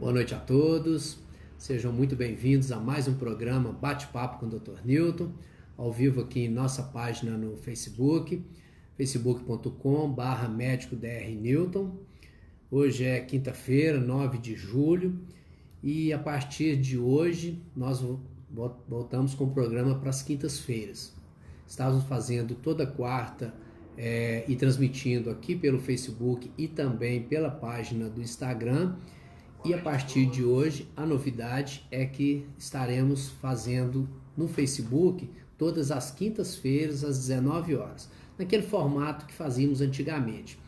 Boa noite a todos. Sejam muito bem-vindos a mais um programa Bate-Papo com o Dr. Newton, ao vivo aqui em nossa página no Facebook, facebook.com.br médico Dr. Newton. Hoje é quinta-feira, 9 de julho, e a partir de hoje nós voltamos com o programa para as quintas-feiras. Estávamos fazendo toda quarta é, e transmitindo aqui pelo Facebook e também pela página do Instagram. E a partir de hoje, a novidade é que estaremos fazendo no Facebook todas as quintas-feiras às 19 horas, naquele formato que fazíamos antigamente.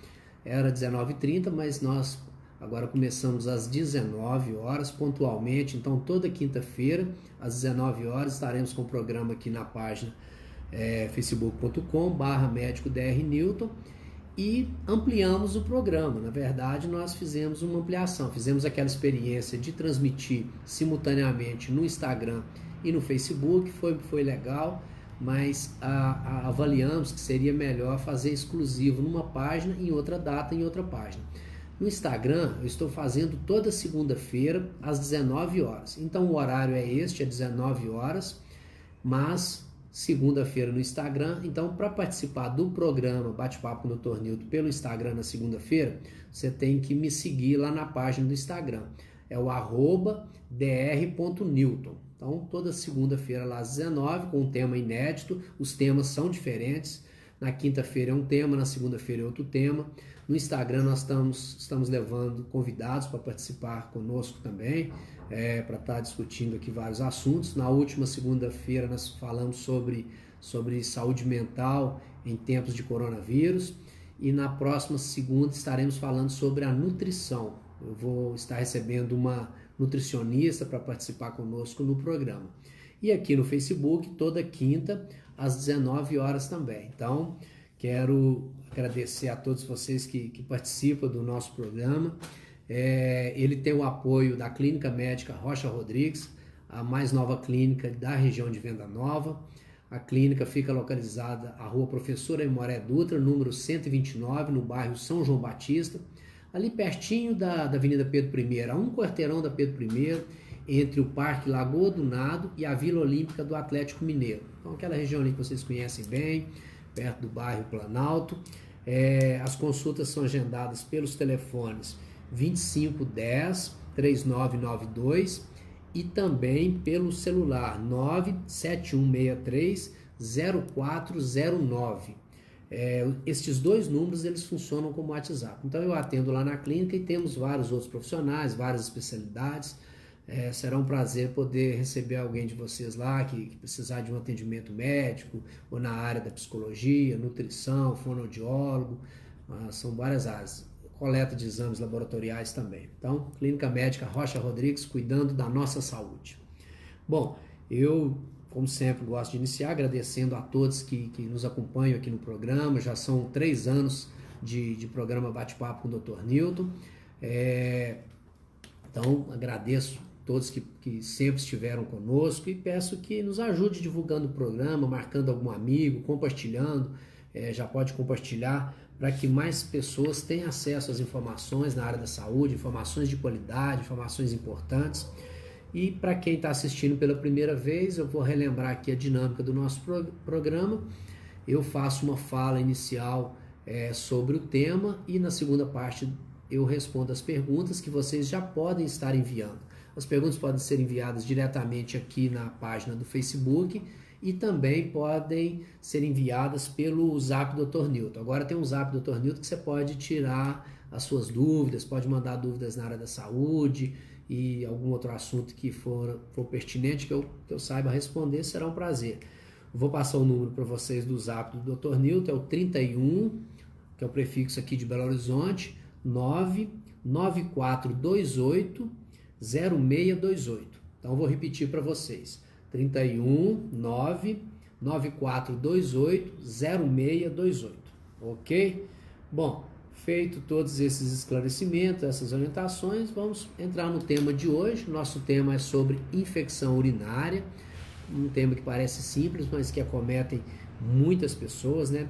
Era 19h30, mas nós agora começamos às 19 horas pontualmente, então toda quinta-feira às 19 horas estaremos com o programa aqui na página é, facebook.com barra médico DR Newton e ampliamos o programa. Na verdade, nós fizemos uma ampliação, fizemos aquela experiência de transmitir simultaneamente no Instagram e no Facebook, foi, foi legal, mas a, a, avaliamos que seria melhor fazer exclusivo numa página, em outra data, em outra página. No Instagram, eu estou fazendo toda segunda-feira às 19 horas. Então o horário é este, é 19 horas, mas segunda-feira no Instagram. Então, para participar do programa Bate-Papo no Tornildo pelo Instagram na segunda-feira, você tem que me seguir lá na página do Instagram. É o arroba dr.newton. Então, toda segunda-feira lá às 19 com um tema inédito. Os temas são diferentes. Na quinta-feira é um tema, na segunda-feira é outro tema. No Instagram nós estamos, estamos levando convidados para participar conosco também é, para estar discutindo aqui vários assuntos. Na última segunda-feira nós falamos sobre, sobre saúde mental em tempos de coronavírus e na próxima segunda estaremos falando sobre a nutrição. Eu vou estar recebendo uma nutricionista para participar conosco no programa. E aqui no Facebook, toda quinta, às 19 horas também. Então, quero agradecer a todos vocês que, que participam do nosso programa. É, ele tem o apoio da Clínica Médica Rocha Rodrigues, a mais nova clínica da região de Venda Nova. A clínica fica localizada à Rua Professora Imoré Dutra, número 129, no bairro São João Batista, ali pertinho da, da Avenida Pedro I, a um quarteirão da Pedro I, entre o Parque Lagoa do Nado e a Vila Olímpica do Atlético Mineiro. Então, aquela região ali que vocês conhecem bem, perto do bairro Planalto. É, as consultas são agendadas pelos telefones 2510 3992 e também pelo celular 97163 0409. É, estes dois números eles funcionam como WhatsApp. Então eu atendo lá na clínica e temos vários outros profissionais, várias especialidades. É, será um prazer poder receber alguém de vocês lá que, que, precisar de um atendimento médico ou na área da psicologia, nutrição, fonoaudiólogo, ah, são várias áreas coleta de exames laboratoriais também. Então, Clínica Médica Rocha Rodrigues, cuidando da nossa saúde. Bom, eu, como sempre, gosto de iniciar agradecendo a todos que, que nos acompanham aqui no programa. Já são três anos de, de programa Bate-Papo com o Dr. Newton. É, então, agradeço todos que, que sempre estiveram conosco e peço que nos ajude divulgando o programa, marcando algum amigo, compartilhando. É, já pode compartilhar para que mais pessoas tenham acesso às informações na área da saúde, informações de qualidade, informações importantes. E para quem está assistindo pela primeira vez, eu vou relembrar aqui a dinâmica do nosso pro programa. Eu faço uma fala inicial é, sobre o tema e na segunda parte eu respondo as perguntas que vocês já podem estar enviando. As perguntas podem ser enviadas diretamente aqui na página do Facebook e também podem ser enviadas pelo Zap Dr. Newton. Agora tem um Zap Dr. Newton que você pode tirar as suas dúvidas, pode mandar dúvidas na área da saúde e algum outro assunto que for, for pertinente que eu, que eu saiba responder, será um prazer. Vou passar o número para vocês do Zap do Dr. Newton, é o 31, que é o prefixo aqui de Belo Horizonte, 99428 0628. Então vou repetir para vocês. 31 9 9428 0628. Ok? Bom, feito todos esses esclarecimentos, essas orientações, vamos entrar no tema de hoje. Nosso tema é sobre infecção urinária, um tema que parece simples, mas que acometem muitas pessoas, né?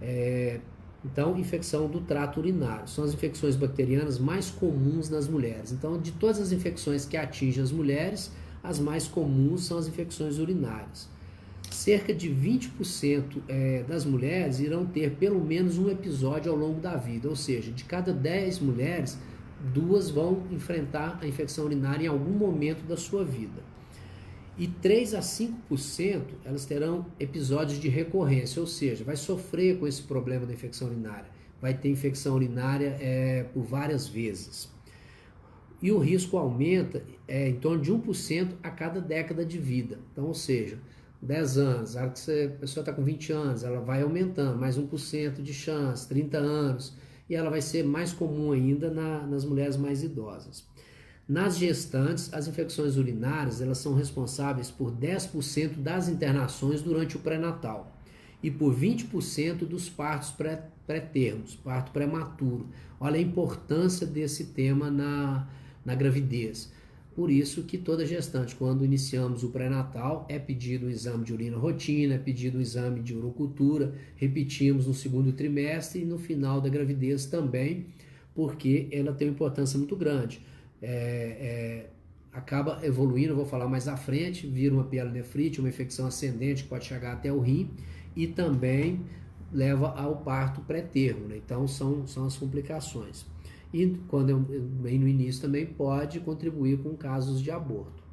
É, Então, infecção do trato urinário são as infecções bacterianas mais comuns nas mulheres. Então, de todas as infecções que atingem as mulheres, as mais comuns são as infecções urinárias. Cerca de 20% é, das mulheres irão ter pelo menos um episódio ao longo da vida, ou seja, de cada 10 mulheres, duas vão enfrentar a infecção urinária em algum momento da sua vida. E 3 a 5% elas terão episódios de recorrência, ou seja, vai sofrer com esse problema da infecção urinária, vai ter infecção urinária é, por várias vezes. E o risco aumenta é, em torno de 1% a cada década de vida. Então, ou seja, 10 anos, a, pessoa está com 20 anos, ela vai aumentando, mais 1% de chance, 30 anos, e ela vai ser mais comum ainda na, nas mulheres mais idosas. Nas gestantes, as infecções urinárias elas são responsáveis por 10% das internações durante o pré-natal e por 20% dos partos pré-termos, parto prematuro. Olha a importância desse tema na, na gravidez. Por isso que toda gestante, quando iniciamos o pré-natal, é pedido um exame de urina rotina, é pedido um exame de urocultura, repetimos no segundo trimestre e no final da gravidez também, porque ela tem uma importância muito grande. É, é, acaba evoluindo, vou falar mais à frente, vira uma pielonefrite, uma infecção ascendente que pode chegar até o rim e também leva ao parto pré-termo. Né? Então são, são as complicações e quando bem no início também pode contribuir com casos de aborto.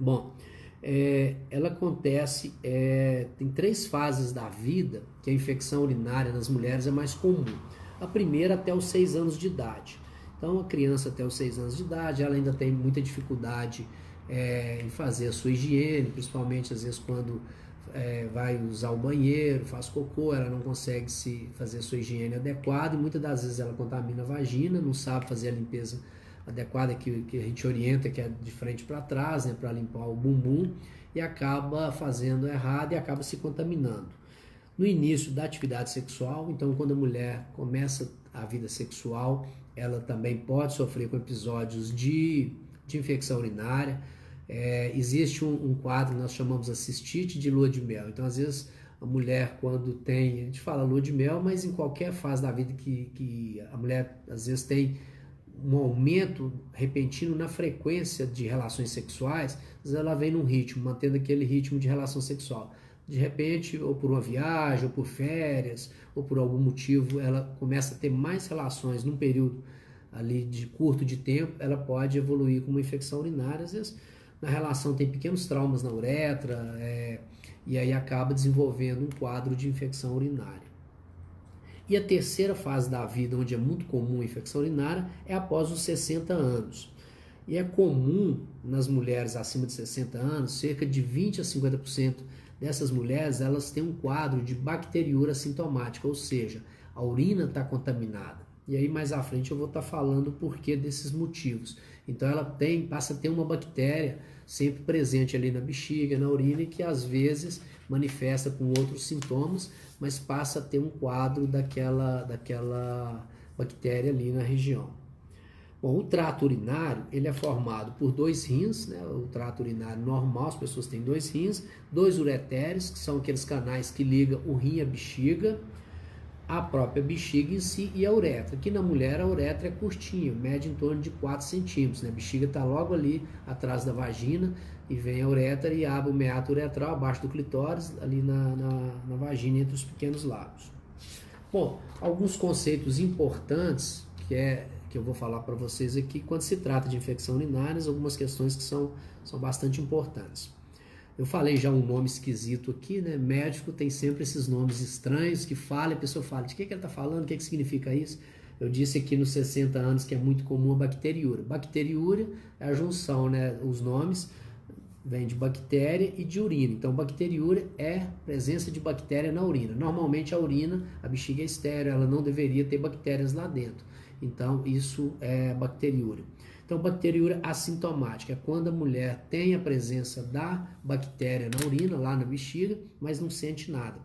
Bom, é, ela acontece, é, tem três fases da vida que a infecção urinária nas mulheres é mais comum. A primeira até os seis anos de idade. Então, a criança até os seis anos de idade, ela ainda tem muita dificuldade é, em fazer a sua higiene, principalmente às vezes quando é, vai usar o banheiro, faz cocô, ela não consegue se fazer a sua higiene adequada e muitas das vezes ela contamina a vagina, não sabe fazer a limpeza adequada que, que a gente orienta, que é de frente para trás, né, para limpar o bumbum, e acaba fazendo errado e acaba se contaminando. No início da atividade sexual, então quando a mulher começa a vida sexual, ela também pode sofrer com episódios de, de infecção urinária, é, existe um, um, quadro que nós chamamos a cistite de lua de mel. Então, às vezes, a mulher, quando tem, a gente fala lua de mel, mas em qualquer fase da vida que, que a mulher, às vezes, tem um aumento repentino na frequência de relações sexuais, às vezes ela vem num ritmo, mantendo aquele ritmo de relação sexual. De repente, ou por uma viagem, ou por férias, ou por algum motivo, ela começa a ter mais relações num período ali de curto de tempo, ela pode evoluir com uma infecção urinária, às vezes na relação tem pequenos traumas na uretra é, e aí acaba desenvolvendo um quadro de infecção urinária. E a terceira fase da vida, onde é muito comum a infecção urinária, é após os 60 anos. E é comum nas mulheres acima de 60 anos, cerca de 20 a 50% dessas mulheres, elas têm um quadro de bacteriúria sintomática, ou seja, a urina está contaminada. E aí mais à frente eu vou estar tá falando o porquê desses motivos. Então ela tem, passa a ter uma bactéria sempre presente ali na bexiga, na urina e que às vezes manifesta com outros sintomas, mas passa a ter um quadro daquela, daquela bactéria ali na região. Bom, o trato urinário ele é formado por dois rins, né? o trato urinário normal, as pessoas têm dois rins, dois ureteres, que são aqueles canais que ligam o rim à bexiga, a própria bexiga em si e a uretra. Aqui na mulher a uretra é curtinha, mede em torno de 4 centímetros. Né? A bexiga está logo ali atrás da vagina e vem a uretra e abre o meato uretral abaixo do clitóris, ali na, na, na vagina entre os pequenos lábios. Bom, alguns conceitos importantes que é que eu vou falar para vocês aqui quando se trata de infecção urinárias, algumas questões que são, são bastante importantes. Eu falei já um nome esquisito aqui, né? Médico tem sempre esses nomes estranhos que fala a pessoa fala de que, que ele está falando, o que, que significa isso. Eu disse aqui nos 60 anos que é muito comum a bacteriúria. Bacteriúria é a junção, né? Os nomes vêm de bactéria e de urina. Então, bacteriúria é presença de bactéria na urina. Normalmente a urina, a bexiga é estéreo, ela não deveria ter bactérias lá dentro. Então, isso é bacteriúria. Então, bacteriúria assintomática é quando a mulher tem a presença da bactéria na urina, lá na bexiga, mas não sente nada.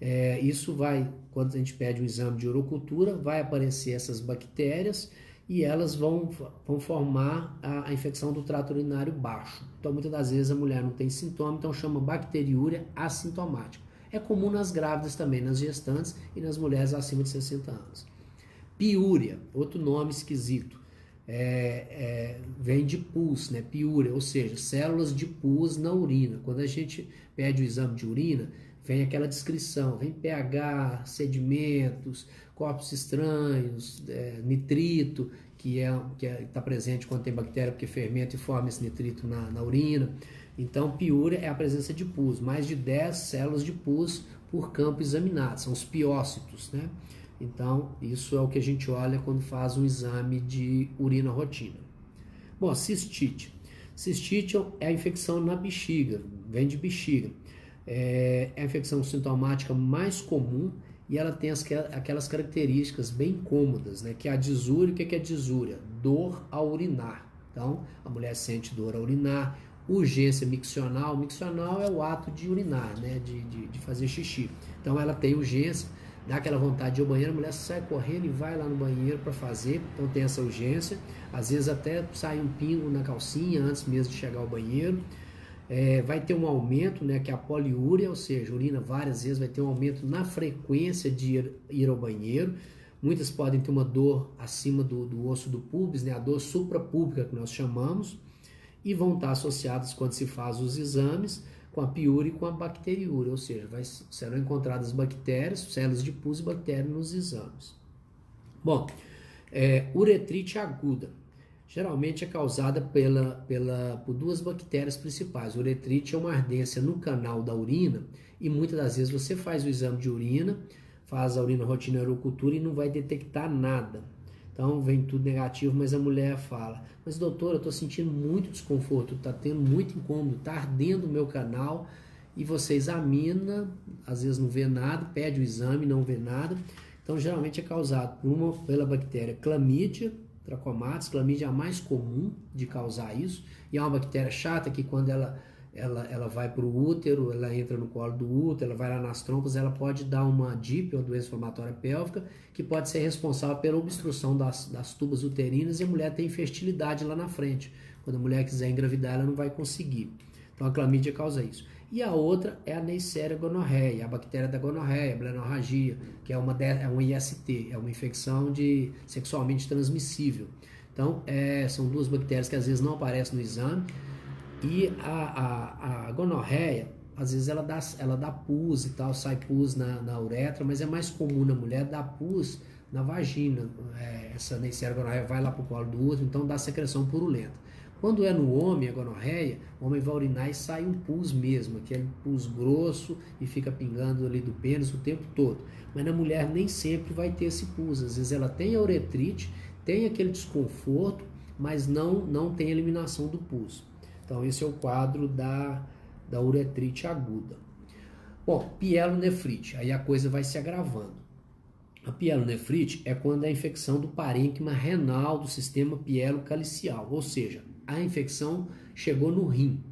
É, isso vai, quando a gente pede um exame de urocultura, vai aparecer essas bactérias e elas vão, vão formar a, a, infecção do trato urinário baixo. Então, muitas das vezes a mulher não tem sintoma, então chama bacteriúria assintomática. É comum nas grávidas também, nas gestantes e nas mulheres acima de 60 anos. Piúria, outro nome esquisito. É, é, vem de pus, né? Piúria, ou seja, células de pus na urina. Quando a gente pede o exame de urina, vem aquela descrição, vem pH, sedimentos, corpos estranhos, é, nitrito, que é que está é, presente quando tem bactéria, porque fermenta e forma esse nitrito na, na urina. Então, piúria é a presença de pus, mais de 10 células de pus por campo examinado, são os piócitos, né? Então, isso é o que a gente olha quando faz um exame de urina rotina. Bom, cistite. Cistite é a infecção na bexiga, vem de bexiga. É, é a infecção sintomática mais comum e ela tem as, aquelas características bem cômodas, né? Que é a disúria, o que é, a disúria? Dor ao urinar. Então, a mulher sente dor ao urinar, urgência miccional. Miccional é o ato de urinar, né? De, de, de, fazer xixi. Então, ela tem urgência, dá aquela vontade de ir ao banheiro, a mulher sai correndo e vai lá no banheiro para fazer. Então, tem essa urgência. Às vezes, até sai um pingo na calcinha antes mesmo de chegar ao banheiro. É, vai ter um aumento, né, que é a poliúria, ou seja, urina várias vezes, vai ter um aumento na frequência de ir, ir ao banheiro. Muitas podem ter uma dor acima do, do osso do pubis, né, a dor suprapúbica que nós chamamos, e vão estar associadas quando se faz os exames com a piúria e com a bacteriúria, ou seja, vai, serão encontradas bactérias, células de pus e bactérias nos exames. Bom, é, uretrite aguda geralmente é causada pela, pela, por duas bactérias principais. Uretrite é uma ardência no canal da urina e muitas das vezes você faz o exame de urina, faz a urina rotina urocultura e não vai detectar nada. Então vem tudo negativo, mas a mulher fala: Mas doutor, eu estou sentindo muito desconforto, está tendo muito incômodo, está ardendo o meu canal. E você examina, às vezes não vê nada, pede o exame, não vê nada. Então geralmente é causado por uma, pela bactéria clamídia, Trachomatis, clamídia é a mais comum de causar isso, e é uma bactéria chata que quando ela, ela, ela vai para o útero, ela entra no colo do útero, ela vai lá nas trompas, ela pode dar uma DIP, uma doença inflamatória pélvica, que pode ser responsável pela obstrução das, das tubas uterinas e a mulher tem infertilidade lá na frente. Quando a mulher quiser engravidar, ela não vai conseguir. Então a clamídia causa isso. E a outra é a Neisseria gonorreia, a bactéria da gonorreia, a blenorragia, que é uma, é um IST, é uma infecção de sexualmente transmissível. Então, é, são duas bactérias que às vezes não aparecem no exame. E a, a, a gonorreia, às vezes ela dá, ela dá pus e tal, sai pus na, na uretra, mas é mais comum na mulher dar pus na vagina. É, essa Neisseria gonorreia vai lá para o colo do útero, então dá secreção purulenta. Quando é no homem, a gonorreia, o homem vai urinar e sai um pus mesmo, aquele pus grosso e fica pingando ali do pênis o tempo todo. Mas na mulher nem sempre vai ter esse pus. Às vezes ela tem a uretrite, tem aquele desconforto, mas não, não tem eliminação do pus. Então esse é o quadro da, da uretrite aguda. Bom, pielonefrite, aí a coisa vai se agravando. A pielonefrite é quando a infecção do parênquima renal do sistema pielocalicial, ou seja, a infecção chegou no rim.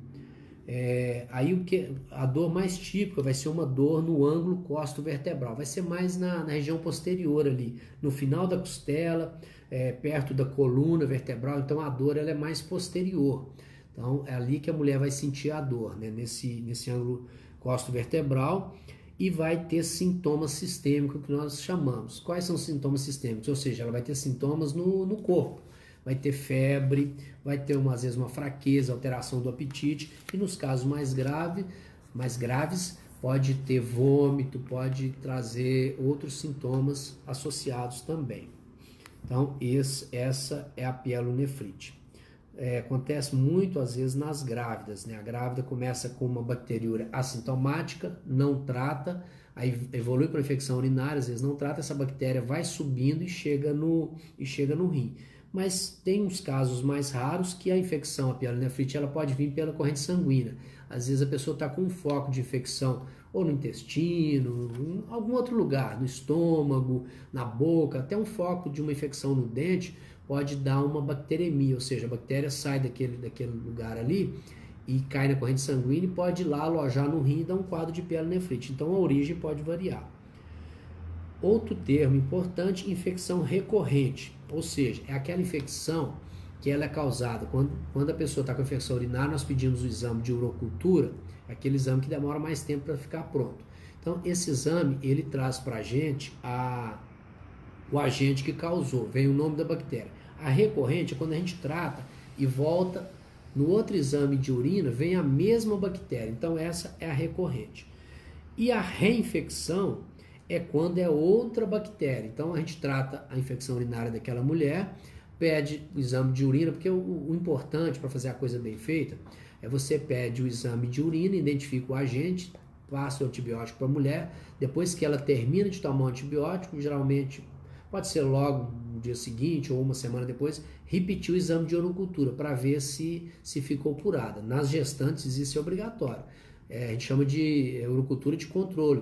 É, aí o que a dor mais típica vai ser uma dor no ângulo costo vertebral, vai ser mais na, na região posterior ali, no final da costela, é, perto da coluna vertebral. Então a dor ela é mais posterior. Então é ali que a mulher vai sentir a dor, né? nesse, nesse ângulo costo vertebral e vai ter sintomas sistêmicos que nós chamamos. Quais são os sintomas sistêmicos? Ou seja, ela vai ter sintomas no, no corpo vai ter febre, vai ter uma, às vezes uma fraqueza, alteração do apetite e nos casos mais graves, mais graves, pode ter vômito, pode trazer outros sintomas associados também. Então, esse, essa é a pielonefrite. É, acontece muito às vezes nas grávidas, né? A grávida começa com uma bacteriúria assintomática, não trata, aí evolui para infecção urinária, às vezes não trata, essa bactéria vai subindo e chega no, e chega no rim mas tem uns casos mais raros que a infecção, a pielonefrite, ela pode vir pela corrente sanguínea. Às vezes a pessoa está com um foco de infecção ou no intestino, em algum outro lugar, no estômago, na boca, até um foco de uma infecção no dente pode dar uma bacteremia, ou seja, a bactéria sai daquele, daquele lugar ali e cai na corrente sanguínea e pode ir lá alojar no rim e dar um quadro de pielonefrite. Então a origem pode variar. Outro termo importante, infecção recorrente, ou seja, é aquela infecção que ela é causada quando, quando a pessoa está com infecção urinária, nós pedimos o exame de urocultura, aquele exame que demora mais tempo para ficar pronto. Então, esse exame, ele traz para a gente o agente que causou, vem o nome da bactéria. A recorrente é quando a gente trata e volta no outro exame de urina, vem a mesma bactéria. Então, essa é a recorrente. E a reinfecção é quando é outra bactéria. Então, a gente trata a infecção urinária daquela mulher, pede o exame de urina, porque o, o importante para fazer a coisa bem feita é você pede o exame de urina, identifica o agente, passa o antibiótico para a mulher, depois que ela termina de tomar o antibiótico, geralmente pode ser logo no dia seguinte ou uma semana depois, repetir o exame de orocultura para ver se, se ficou curada. Nas gestantes isso é obrigatório. É, a gente chama de orocultura de controle,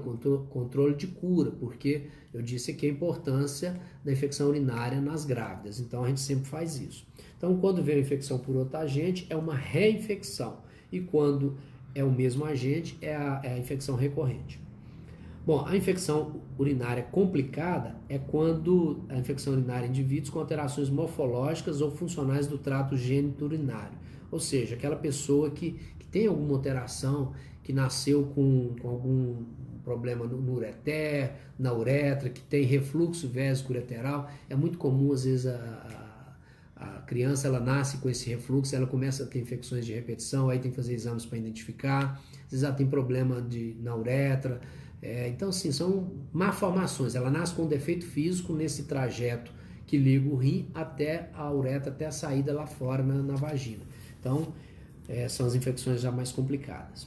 controle de cura, porque eu disse aqui a importância da infecção urinária nas grávidas, então a gente sempre faz isso. Então, quando vem a infecção por outro agente, é uma reinfecção, e quando é o mesmo agente, é a, é a infecção recorrente. Bom, a infecção urinária complicada é quando a infecção urinária em indivíduos com alterações morfológicas ou funcionais do trato gênito urinário, ou seja, aquela pessoa que, que tem alguma alteração, que nasceu com, com algum problema no, no ureter, na uretra, que tem refluxo vésico ureteral, é muito comum às vezes a, a a criança ela nasce com esse refluxo, ela começa a ter infecções de repetição, aí tem que fazer exames para identificar, às vezes ela tem problema de, na uretra. É, então, assim, são malformações. Ela nasce com um defeito físico nesse trajeto que liga o rim até a uretra, até a saída lá fora na, na vagina. Então, é, são as infecções já mais complicadas.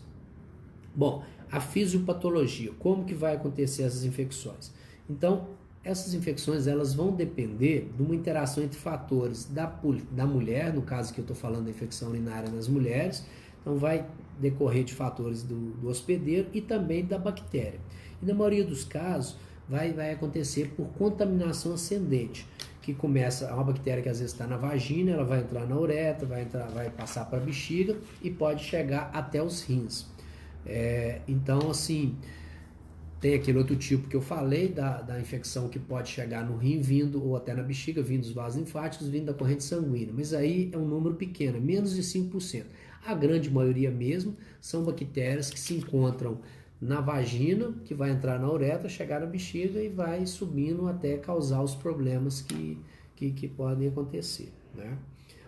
Bom, a fisiopatologia, como que vai acontecer essas infecções? Então, essas infecções elas vão depender de uma interação entre fatores da, da mulher, no caso que eu estou falando da infecção urinária nas mulheres, então vai decorrer de fatores do, do, hospedeiro e também da bactéria. E na maioria dos casos vai, vai acontecer por contaminação ascendente, que começa é uma bactéria que às vezes está na vagina, ela vai entrar na uretra, vai, entrar, vai passar para a bexiga e pode chegar até os rins. É, então, assim, tem aquele outro tipo que eu falei, da, da infecção que pode chegar no rim vindo, ou até na bexiga, vindo dos vasos linfáticos, vindo da corrente sanguínea. Mas aí é um número pequeno, menos de 5%. A grande maioria mesmo são bactérias que se encontram na vagina, que vai entrar na uretra, chegar na bexiga e vai subindo até causar os problemas que, que, que podem acontecer. Né?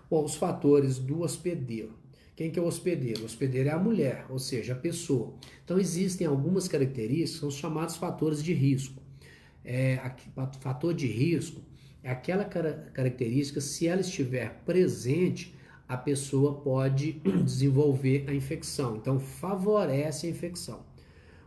Bom, os fatores do hospedeiro. Quem que é o hospedeiro? O hospedeiro é a mulher, ou seja, a pessoa. Então existem algumas características, são os chamados fatores de risco. É, fator de risco é aquela característica, se ela estiver presente, a pessoa pode desenvolver a infecção. Então favorece a infecção.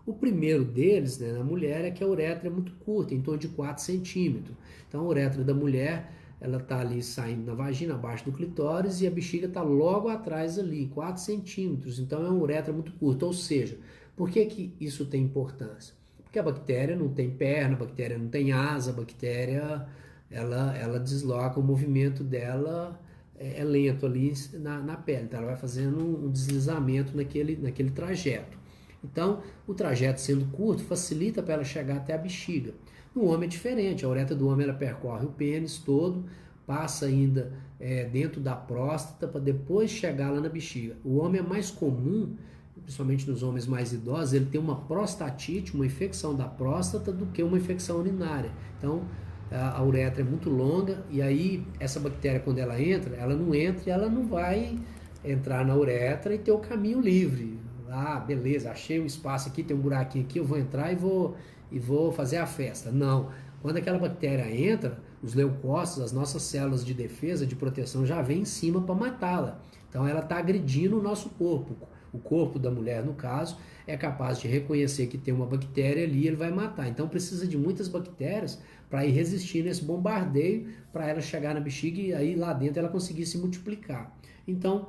O primeiro deles, né, na mulher, é que a uretra é muito curta, em torno de 4 centímetros. Então a uretra da mulher ela está ali saindo na vagina, abaixo do clitóris, e a bexiga está logo atrás ali, 4 centímetros. Então é uma uretra muito curta. Ou seja, por que, que isso tem importância? Porque a bactéria não tem perna, a bactéria não tem asa, a bactéria ela, ela desloca, o movimento dela é, é lento ali na, na pele, então ela vai fazendo um deslizamento naquele, naquele trajeto. Então, o trajeto sendo curto facilita para ela chegar até a bexiga. No homem é diferente, a uretra do homem ela percorre o pênis todo, passa ainda é, dentro da próstata para depois chegar lá na bexiga. O homem é mais comum, principalmente nos homens mais idosos, ele tem uma prostatite, uma infecção da próstata, do que uma infecção urinária. Então, a, uretra é muito longa e aí essa bactéria quando ela entra, ela não entra e ela não vai entrar na uretra e ter o caminho livre. Ah, beleza, achei um espaço aqui, tem um buraquinho aqui, eu vou entrar e vou e vou fazer a festa. Não. Quando aquela bactéria entra, os leucócitos, as nossas células de defesa, de proteção, já vêm em cima para matá-la. Então ela está agredindo o nosso corpo. O corpo da mulher, no caso, é capaz de reconhecer que tem uma bactéria ali e ele vai matar. Então precisa de muitas bactérias para ir resistindo a esse bombardeio, para ela chegar na bexiga e aí lá dentro ela conseguir se multiplicar. Então,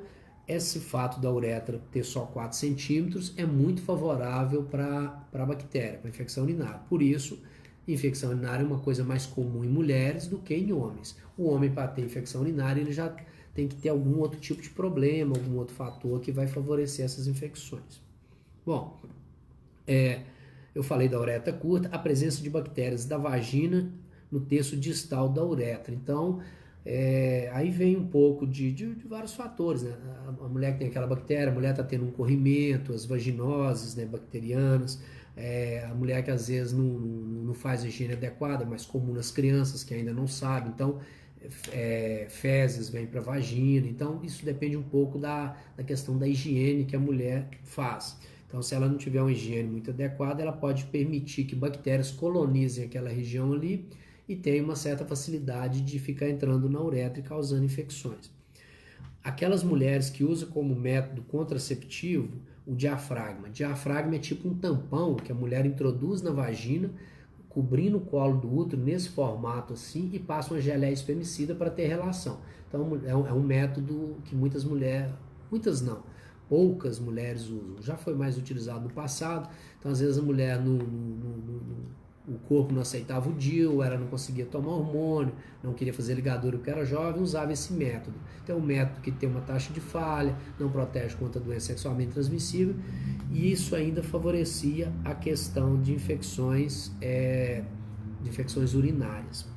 esse fato da uretra ter só 4 centímetros é muito favorável para a bactéria, para infecção urinária. Por isso, infecção urinária é uma coisa mais comum em mulheres do que em homens. O homem, para ter infecção urinária, ele já tem que ter algum outro tipo de problema, algum outro fator que vai favorecer essas infecções. Bom, é, eu falei da uretra curta, a presença de bactérias da vagina no terço distal da uretra. Então, é, aí vem um pouco de, de, de vários fatores, né? A, a, mulher que tem aquela bactéria, a mulher está tendo um corrimento, as vaginoses né, bacterianas, é, a mulher que às vezes não, não faz a higiene adequada, mas comum nas crianças que ainda não sabem. Então, é, fezes vêm para a vagina. Então, isso depende um pouco da, da questão da higiene que a mulher faz. Então, se ela não tiver uma higiene muito adequada, ela pode permitir que bactérias colonizem aquela região ali e tenha uma certa facilidade de ficar entrando na uretra e causando infecções. Aquelas mulheres que usam como método contraceptivo o diafragma. Diafragma é tipo um tampão que a mulher introduz na vagina, cobrindo o colo do útero nesse formato assim e passa uma geleia espermicida para ter relação. Então é um, é um método que muitas mulheres, muitas não, poucas mulheres usam. Já foi mais utilizado no passado, então às vezes a mulher no, no, no, o corpo não aceitava o DIU, ela não conseguia tomar hormônio, não queria fazer ligadura porque era jovem, usava esse método. Então é um método que tem uma taxa de falha, não protege contra doença sexualmente transmissível e isso ainda favorecia a questão de infecções, é, de infecções urinárias.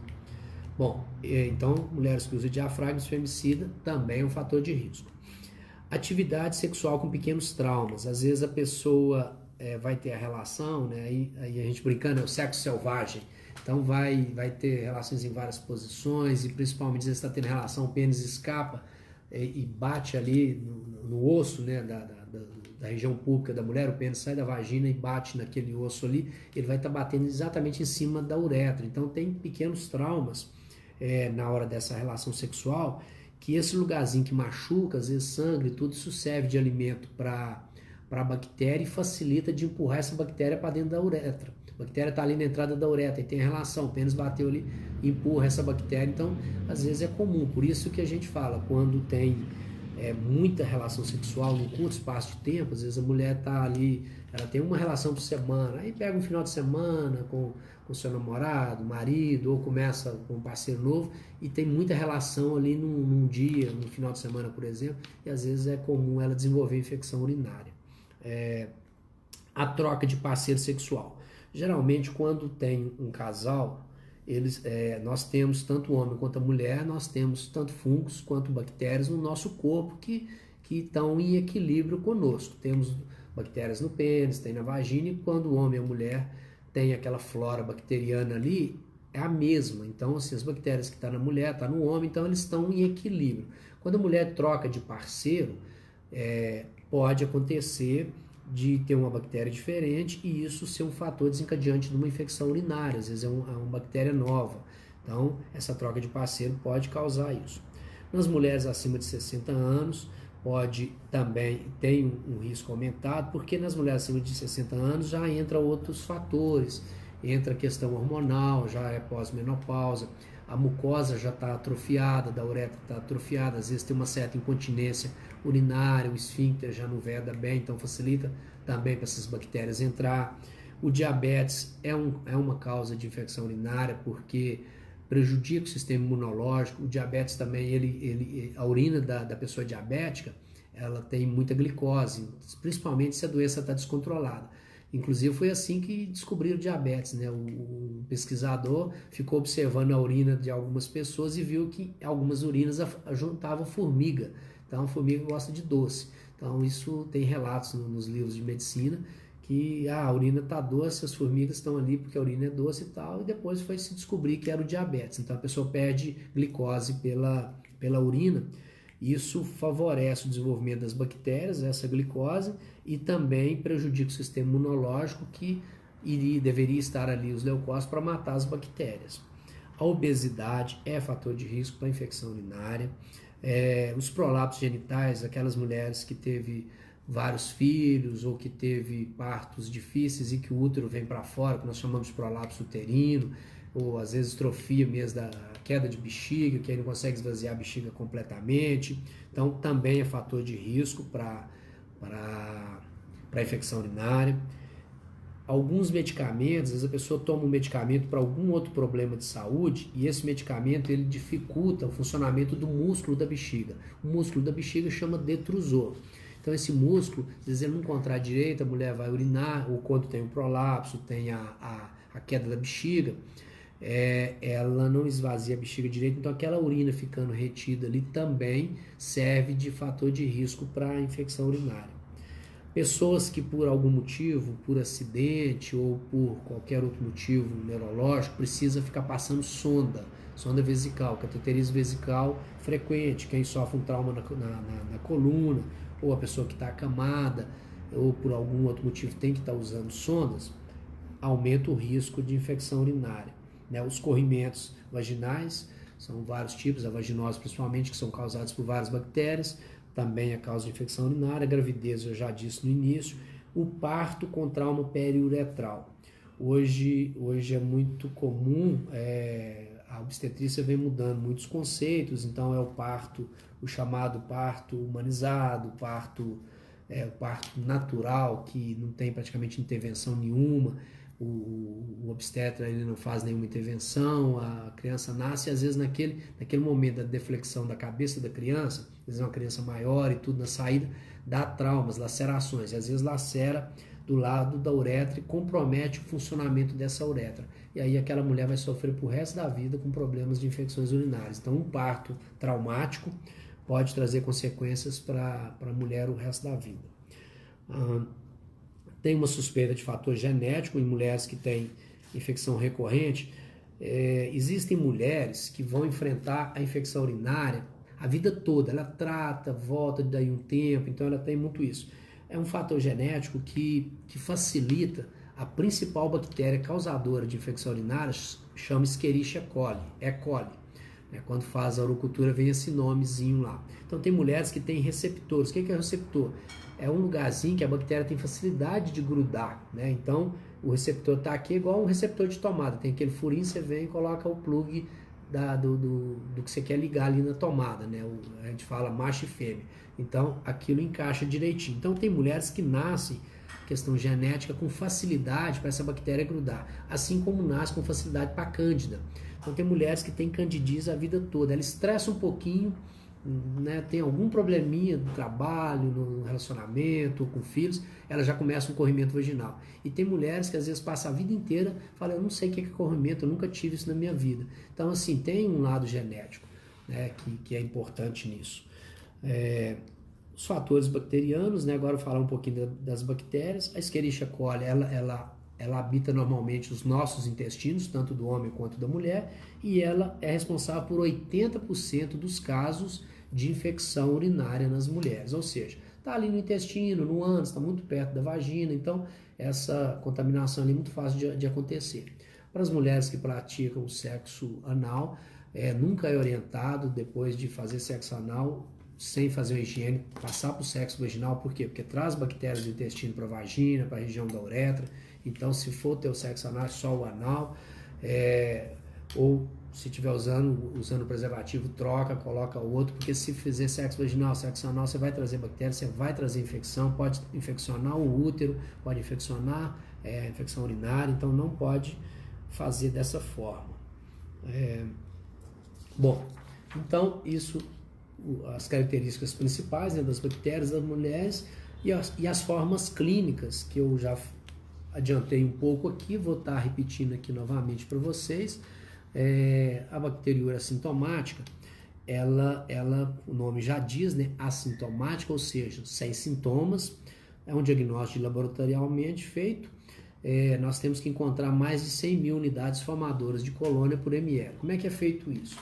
Bom, então mulheres que usam diafragma femicida também é um fator de risco. Atividade sexual com pequenos traumas. Às vezes a pessoa é, vai ter a relação, né? Aí, aí, a gente brincando é o sexo selvagem. Então vai, vai ter relações em várias posições e principalmente se está tendo relação, o pênis escapa e, e bate ali no, no osso né, da, da, da, região pública da mulher, o pênis sai da vagina e bate naquele osso ali, ele vai estar tá batendo exatamente em cima da uretra. Então tem pequenos traumas é, na hora dessa relação sexual que esse lugarzinho que machuca, às vezes sangue, tudo isso serve de alimento para para a bactéria e facilita de empurrar essa bactéria para dentro da uretra. A bactéria está ali na entrada da uretra e tem relação, o pênis bateu ali, empurra essa bactéria, então às vezes é comum. Por isso que a gente fala, quando tem é, muita relação sexual num curto espaço de tempo, às vezes a mulher está ali, ela tem uma relação por semana, aí pega um final de semana com com seu namorado, marido, ou começa com um parceiro novo e tem muita relação ali num, num dia, no final de semana, por exemplo, e às vezes é comum ela desenvolver infecção urinária é, a troca de parceiro sexual. Geralmente, quando tem um casal, eles, é, nós temos tanto o homem quanto a mulher, nós temos tanto fungos quanto bactérias no nosso corpo que, que estão em equilíbrio conosco. Temos bactérias no pênis, tem na vagina, e quando o homem e a mulher tem aquela flora bacteriana ali, é a mesma. Então, assim, as bactérias que estão tá na mulher, estão tá no homem, então eles estão em equilíbrio. Quando a mulher troca de parceiro, é, pode acontecer de ter uma bactéria diferente e isso ser um fator desencadeante de uma infecção urinária, às vezes é, um, é uma bactéria nova. Então, essa troca de parceiro pode causar isso. Nas mulheres acima de 60 anos, pode também tem um, um risco aumentado, porque nas mulheres acima de 60 anos já entra outros fatores, entra a questão hormonal, já é pós-menopausa, a mucosa já está atrofiada, da uretra está atrofiada, às vezes tem uma certa incontinência urinária, o esfíncter já não veda bem, então facilita também para essas bactérias entrar. O diabetes é, um, é uma causa de infecção urinária porque prejudica o sistema imunológico. O diabetes também, ele, ele, a urina da, da pessoa diabética, ela tem muita glicose, principalmente se a doença está descontrolada. Inclusive foi assim que descobriram diabetes, né? O, o, pesquisador ficou observando a urina de algumas pessoas e viu que algumas urinas juntavam formiga. Então a formiga gosta de doce. Então isso tem relatos nos livros de medicina que ah, a urina está doce, as formigas estão ali porque a urina é doce e tal, e depois foi se descobrir que era o diabetes. Então a pessoa perde glicose pela, pela urina. Isso favorece o desenvolvimento das bactérias, essa glicose, e também prejudica o sistema imunológico que iria, deveria estar ali os leucócitos para matar as bactérias. A obesidade é fator de risco para infecção urinária. É, os prolapsos genitais, aquelas mulheres que teve vários filhos ou que teve partos difíceis e que o útero vem para fora, que nós chamamos de prolapso uterino, ou às vezes estrofia mesmo da queda de bexiga, que aí não consegue esvaziar a bexiga completamente. Então também é fator de risco para a infecção urinária alguns medicamentos, às vezes a pessoa toma um medicamento para algum outro problema de saúde e esse medicamento ele dificulta o funcionamento do músculo da bexiga. O músculo da bexiga chama detrusor. Então esse músculo, às vezes ele não contrai direito, a mulher vai urinar, ou quando tem um prolapso, tem a, a, a queda da bexiga, é, ela não esvazia a bexiga direito, então aquela urina ficando retida ali também serve de fator de risco para a infecção urinária. Pessoas que por algum motivo, por acidente ou por qualquer outro motivo neurológico, precisa ficar passando sonda, sonda vesical, cateterismo vesical frequente, quem sofre um trauma na, na, na, na coluna, ou a pessoa que está acamada, ou por algum outro motivo tem que estar tá usando sondas, aumenta o risco de infecção urinária. Né? Os corrimentos vaginais são vários tipos, a vaginose principalmente, que são causados por várias bactérias, também a causa de infecção urinária, gravidez eu já disse no início, o parto com trauma periuretral. Hoje, hoje é muito comum, é, a obstetrícia vem mudando muitos conceitos, então é o parto, o chamado parto humanizado, parto, é, o parto natural, que não tem praticamente intervenção nenhuma, o, o, obstetra ele não faz nenhuma intervenção, a criança nasce e às vezes naquele, naquele momento da deflexão da cabeça da criança, às vezes uma criança maior e tudo na saída, dá traumas, lacerações, e às vezes lacera do lado da uretra e compromete o funcionamento dessa uretra. E aí aquela mulher vai sofrer pro resto da vida com problemas de infecções urinárias. Então um parto traumático pode trazer consequências para a mulher o resto da vida. Tem uma suspeita de fator genético em mulheres que têm infecção recorrente. É, existem mulheres que vão enfrentar a infecção urinária a vida toda. Ela trata, volta daí um tempo, então ela tem muito isso. É um fator genético que, que facilita a principal bactéria causadora de infecção urinária, chama Escherichia coli, E. coli. É, quando faz a urocultura vem esse nomezinho lá. Então tem mulheres que têm receptores. O que é receptor? é um lugarzinho que a bactéria tem facilidade de grudar, né? Então, o receptor está aqui igual um receptor de tomada. Tem aquele furinho, você vem e coloca o plug da, do, do, do, que você quer ligar ali na tomada, né? O, a gente fala macho e fêmea. Então, aquilo encaixa direitinho. Então, tem mulheres que nascem, questão genética, com facilidade para essa bactéria grudar. Assim como nasce com facilidade para a cândida. Então, tem mulheres que têm candidíase a vida toda. Ela estressa um pouquinho né, tem algum probleminha no trabalho, no relacionamento, com filhos, ela já começa um corrimento vaginal. E tem mulheres que às vezes passam a vida inteira falando, eu não sei o que é corrimento, eu nunca tive isso na minha vida. Então, assim, tem um lado genético né, que, que é importante nisso. É, os fatores bacterianos, né, agora eu vou falar um pouquinho das bactérias. A Escherichia coli, ela, ela, ela habita normalmente os nossos intestinos, tanto do homem quanto da mulher, e ela é responsável por 80% dos casos de infecção urinária nas mulheres, ou seja, está ali no intestino, no ânus, está muito perto da vagina, então essa contaminação ali é muito fácil de, de acontecer. Para as mulheres que praticam sexo anal, é, nunca é orientado depois de fazer sexo anal sem fazer higiene, passar para o sexo vaginal, por quê? Porque traz bactérias do intestino para a vagina, para a região da uretra, então se for ter o sexo anal, só o anal, é, ou se estiver usando, usando preservativo, troca, coloca outro, porque se fizer sexo vaginal, sexo anal, você vai trazer bactéria, você vai trazer infecção, pode infeccionar o útero, pode infeccionar é, infecção urinária, então não pode fazer dessa forma. É, bom, então isso, as características principais né, das bactérias das mulheres e as, e as formas clínicas que eu já adiantei um pouco aqui, vou estar repetindo aqui novamente para vocês é, a bacteriúria assintomática, ela, ela, o nome já diz, né, assintomática, ou seja, sem sintomas, é um diagnóstico laboratorialmente feito. É, nós temos que encontrar mais de 100 mil unidades formadoras de colônia por ml. Como é que é feito isso?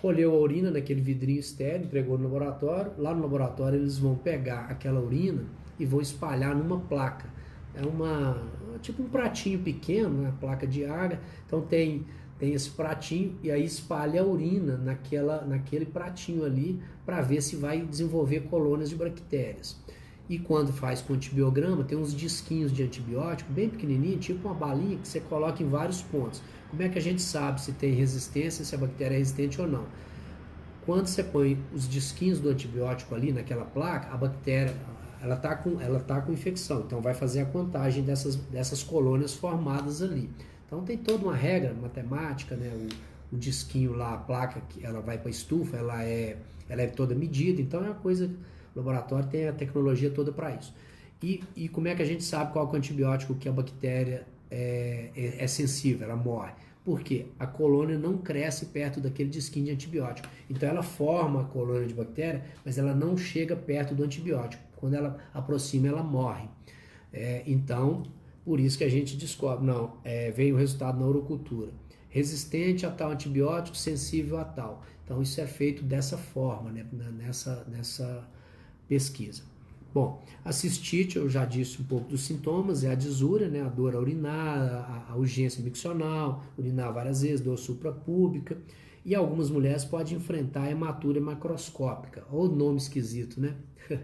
Colheu a urina naquele vidrinho estéreo, entregou no laboratório. Lá no laboratório eles vão pegar aquela urina e vão espalhar numa placa. É uma tipo um pratinho pequeno, né, placa de água. Então tem tem esse pratinho e aí espalha a urina naquela, naquele pratinho ali para ver se vai desenvolver colônias de bactérias. E quando faz com antibiograma, tem uns disquinhos de antibiótico bem pequenininho, tipo uma balinha que você coloca em vários pontos. Como é que a gente sabe se tem resistência, se a bactéria é resistente ou não? Quando você põe os disquinhos do antibiótico ali naquela placa, a bactéria ela está com, ela tá com infecção, então vai fazer a contagem dessas, dessas colônias formadas ali. Então tem toda uma regra matemática, né? O, o disquinho lá, a placa que ela vai para a estufa, ela é, ela é toda medida, então é uma coisa. O laboratório tem a tecnologia toda para isso. E, e como é que a gente sabe qual é o antibiótico que a bactéria é, é, é, sensível, ela morre? porque a colônia não cresce perto daquele disquinho de antibiótico. Então ela forma a colônia de bactéria, mas ela não chega perto do antibiótico. Quando ela aproxima, ela morre. É, então, por isso que a gente descobre, não, é, o resultado na urocultura. Resistente a tal antibiótico, sensível a tal. Então isso é feito dessa forma, né, nessa, nessa pesquisa. Bom, a cistite, eu já disse um pouco dos sintomas, é a disúria, né, a dor a urinar, a, a urgência miccional, urinar várias vezes, dor suprapúbica, e algumas mulheres podem enfrentar a hematúria macroscópica, ou nome esquisito, né?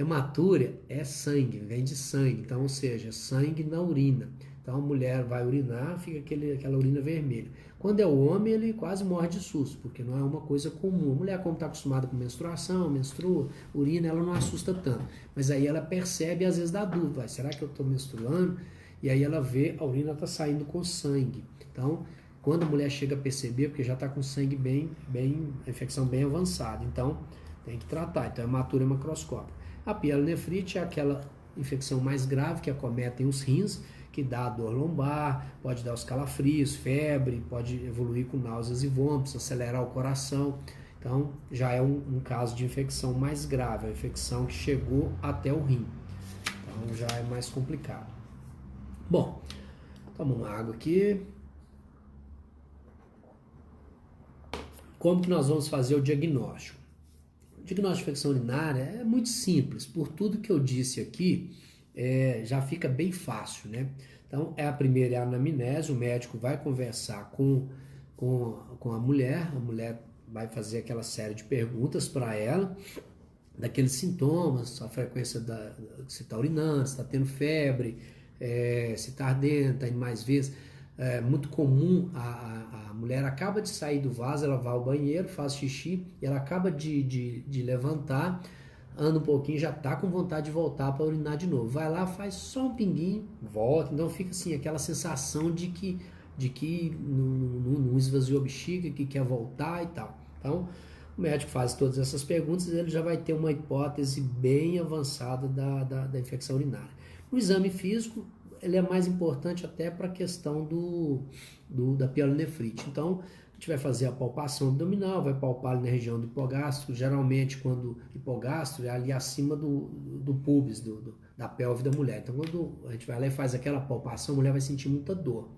hematúria é sangue, vem de sangue, então, ou seja, sangue na urina. Então a mulher vai urinar, fica aquele, aquela urina vermelha. Quando é o homem, ele quase morre de susto, porque não é uma coisa comum. A mulher, como está acostumada com menstruação, menstrua, urina, ela não assusta tanto. Mas aí ela percebe, às vezes dá dúvida, será que eu estou menstruando? E aí ela vê, a urina está saindo com sangue. Então, quando a mulher chega a perceber, porque já está com sangue bem, bem, infecção bem avançada. Então, tem que tratar. Então, é hematura macroscópica. A pielonefrite é aquela infecção mais grave que acometem os rins, que dá dor lombar, pode dar os calafrios, febre, pode evoluir com náuseas e vômitos, acelerar o coração. Então, já é um, um caso de infecção mais grave, a infecção que chegou até o rim. Então, já é mais complicado. Bom, toma uma água aqui. Como que nós vamos fazer o diagnóstico? Diagnóstico de infecção urinária é muito simples. Por tudo que eu disse aqui, é, já fica bem fácil, né? Então, é a primeira é a anamnese, o médico vai conversar com, com, com a mulher, a mulher vai fazer aquela série de perguntas para ela, daqueles sintomas, a frequência da, se está urinando, se está tendo febre, é, se está ardendo, está indo mais vezes. É muito comum, a, a, mulher acaba de sair do vaso, ela vai ao banheiro, faz xixi, e ela acaba de, de, de levantar, anda um pouquinho, já tá com vontade de voltar para urinar de novo. Vai lá, faz só um pinguinho, volta. Então fica assim, aquela sensação de que de que não, não, esvaziou a bexiga, que quer voltar e tal. Então, o médico faz todas essas perguntas e ele já vai ter uma hipótese bem avançada da, da, da infecção urinária. O exame físico, ele é mais importante até para a questão do, do, da pielonefrite. Então, gente vai fazer a palpação abdominal, vai palpar na região do hipogastro, geralmente quando hipogastro é ali acima do, do pubis, do, do, da pelve da mulher. Então quando a gente vai lá e faz aquela palpação, a mulher vai sentir muita dor.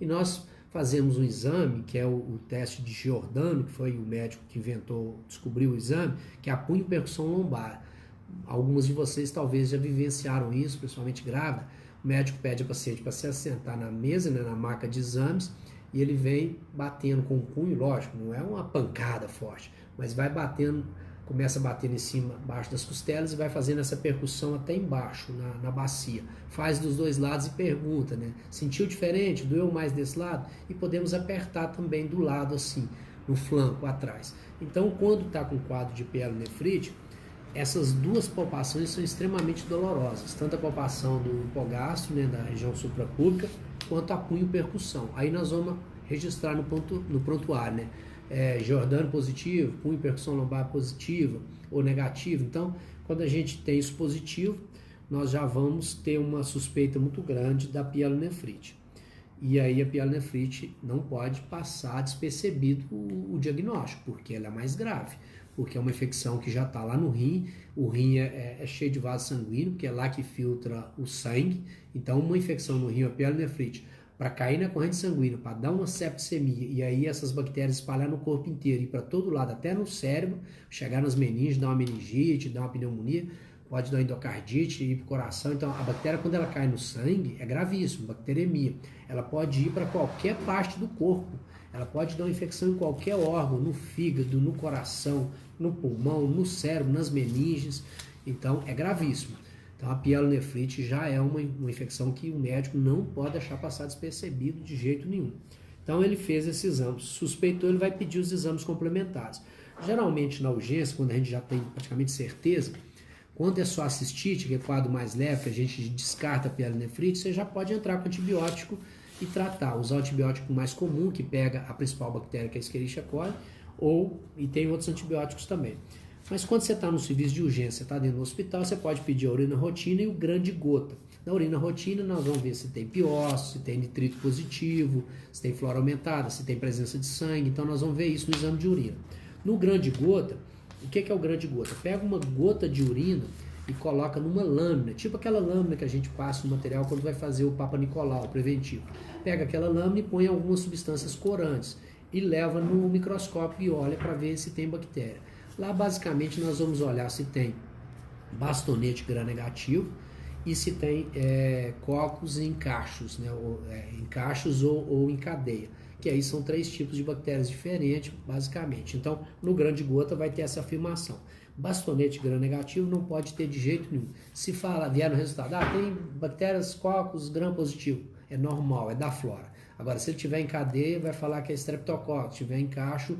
E nós fazemos um exame, que é o, o teste de Giordano, que foi o médico que inventou, descobriu o exame, que é a punho percussão lombar. Algumas de vocês talvez já vivenciaram isso, principalmente grávida. O médico pede ao paciente para se assentar na mesa, né, na maca de exames, e ele vem batendo com o punho, lógico, não é uma pancada forte, mas vai batendo, começa bater em cima, abaixo das costelas e vai fazendo essa percussão até embaixo, na, na bacia. Faz dos dois lados e pergunta, né? Sentiu diferente? Doeu mais desse lado? E podemos apertar também do lado assim, no flanco, atrás. Então, quando está com quadro de pielonefrite, essas duas palpações são extremamente dolorosas, tanto a palpação do hipogastro, né, da região suprapública, quanto a punho percussão. Aí nós vamos registrar no, ponto, no prontuário, né? É, Jordano positivo, punho percussão lombar positiva ou negativo. Então, quando a gente tem isso positivo, nós já vamos ter uma suspeita muito grande da pielonefrite. E aí a pielonefrite não pode passar despercebido o, o diagnóstico, porque ela é mais grave porque é uma infecção que já está lá no rim. O rim é, é, é, cheio de vaso sanguíneo, que é lá que filtra o sangue. Então, uma infecção no rim, a pielonefrite, para cair na corrente sanguínea, para dar uma septicemia e aí essas bactérias espalhar no corpo inteiro e para todo lado, até no cérebro, chegar nas meninges, dar uma meningite, dar uma pneumonia, pode dar endocardite, ir para o coração. Então, a bactéria, quando ela cai no sangue, é gravíssimo, bacteremia. Ela pode ir para qualquer parte do corpo. Ela pode dar uma infecção em qualquer órgão, no fígado, no coração, no pulmão, no cérebro, nas meninges. Então é gravíssimo. Então a pielonefrite já é uma, uma infecção que o médico não pode deixar passar despercebido de jeito nenhum. Então ele fez esse exame, suspeitou, ele vai pedir os exames complementares. Geralmente na urgência, quando a gente já tem praticamente certeza, quando é só a cistite, que é quadro mais leve, que a gente descarta a pielonefrite, você já pode entrar com antibiótico e tratar. Usar o antibiótico mais comum, que pega a principal bactéria, que é a Escherichia coli, ou, e tem outros antibióticos também. Mas quando você está no serviço de urgência, está dentro do hospital, você pode pedir a urina rotina e o grande gota. Na urina rotina, nós vamos ver se tem piócito, se tem nitrito positivo, se tem flora aumentada, se tem presença de sangue. Então, nós vamos ver isso no exame de urina. No grande gota, o que é o grande gota? Pega uma gota de urina e coloca numa lâmina, tipo aquela lâmina que a gente passa no material quando vai fazer o Papa Nicolau preventivo. Pega aquela lâmina e põe algumas substâncias corantes e leva no microscópio e olha para ver se tem bactéria. Lá basicamente nós vamos olhar se tem bastonete gram-negativo e se tem é, cocos em cachos, né, ou, é, em cachos ou, ou em cadeia que aí são três tipos de bactérias diferentes, basicamente. Então, no grande gota vai ter essa afirmação. Bastonete gram-negativo não pode ter de jeito nenhum. Se fala, vier no resultado, ah, tem bactérias cocos gram-positivo, é normal, é da flora. Agora, se ele tiver em cadeia, vai falar que é streptococcus, se tiver em cacho,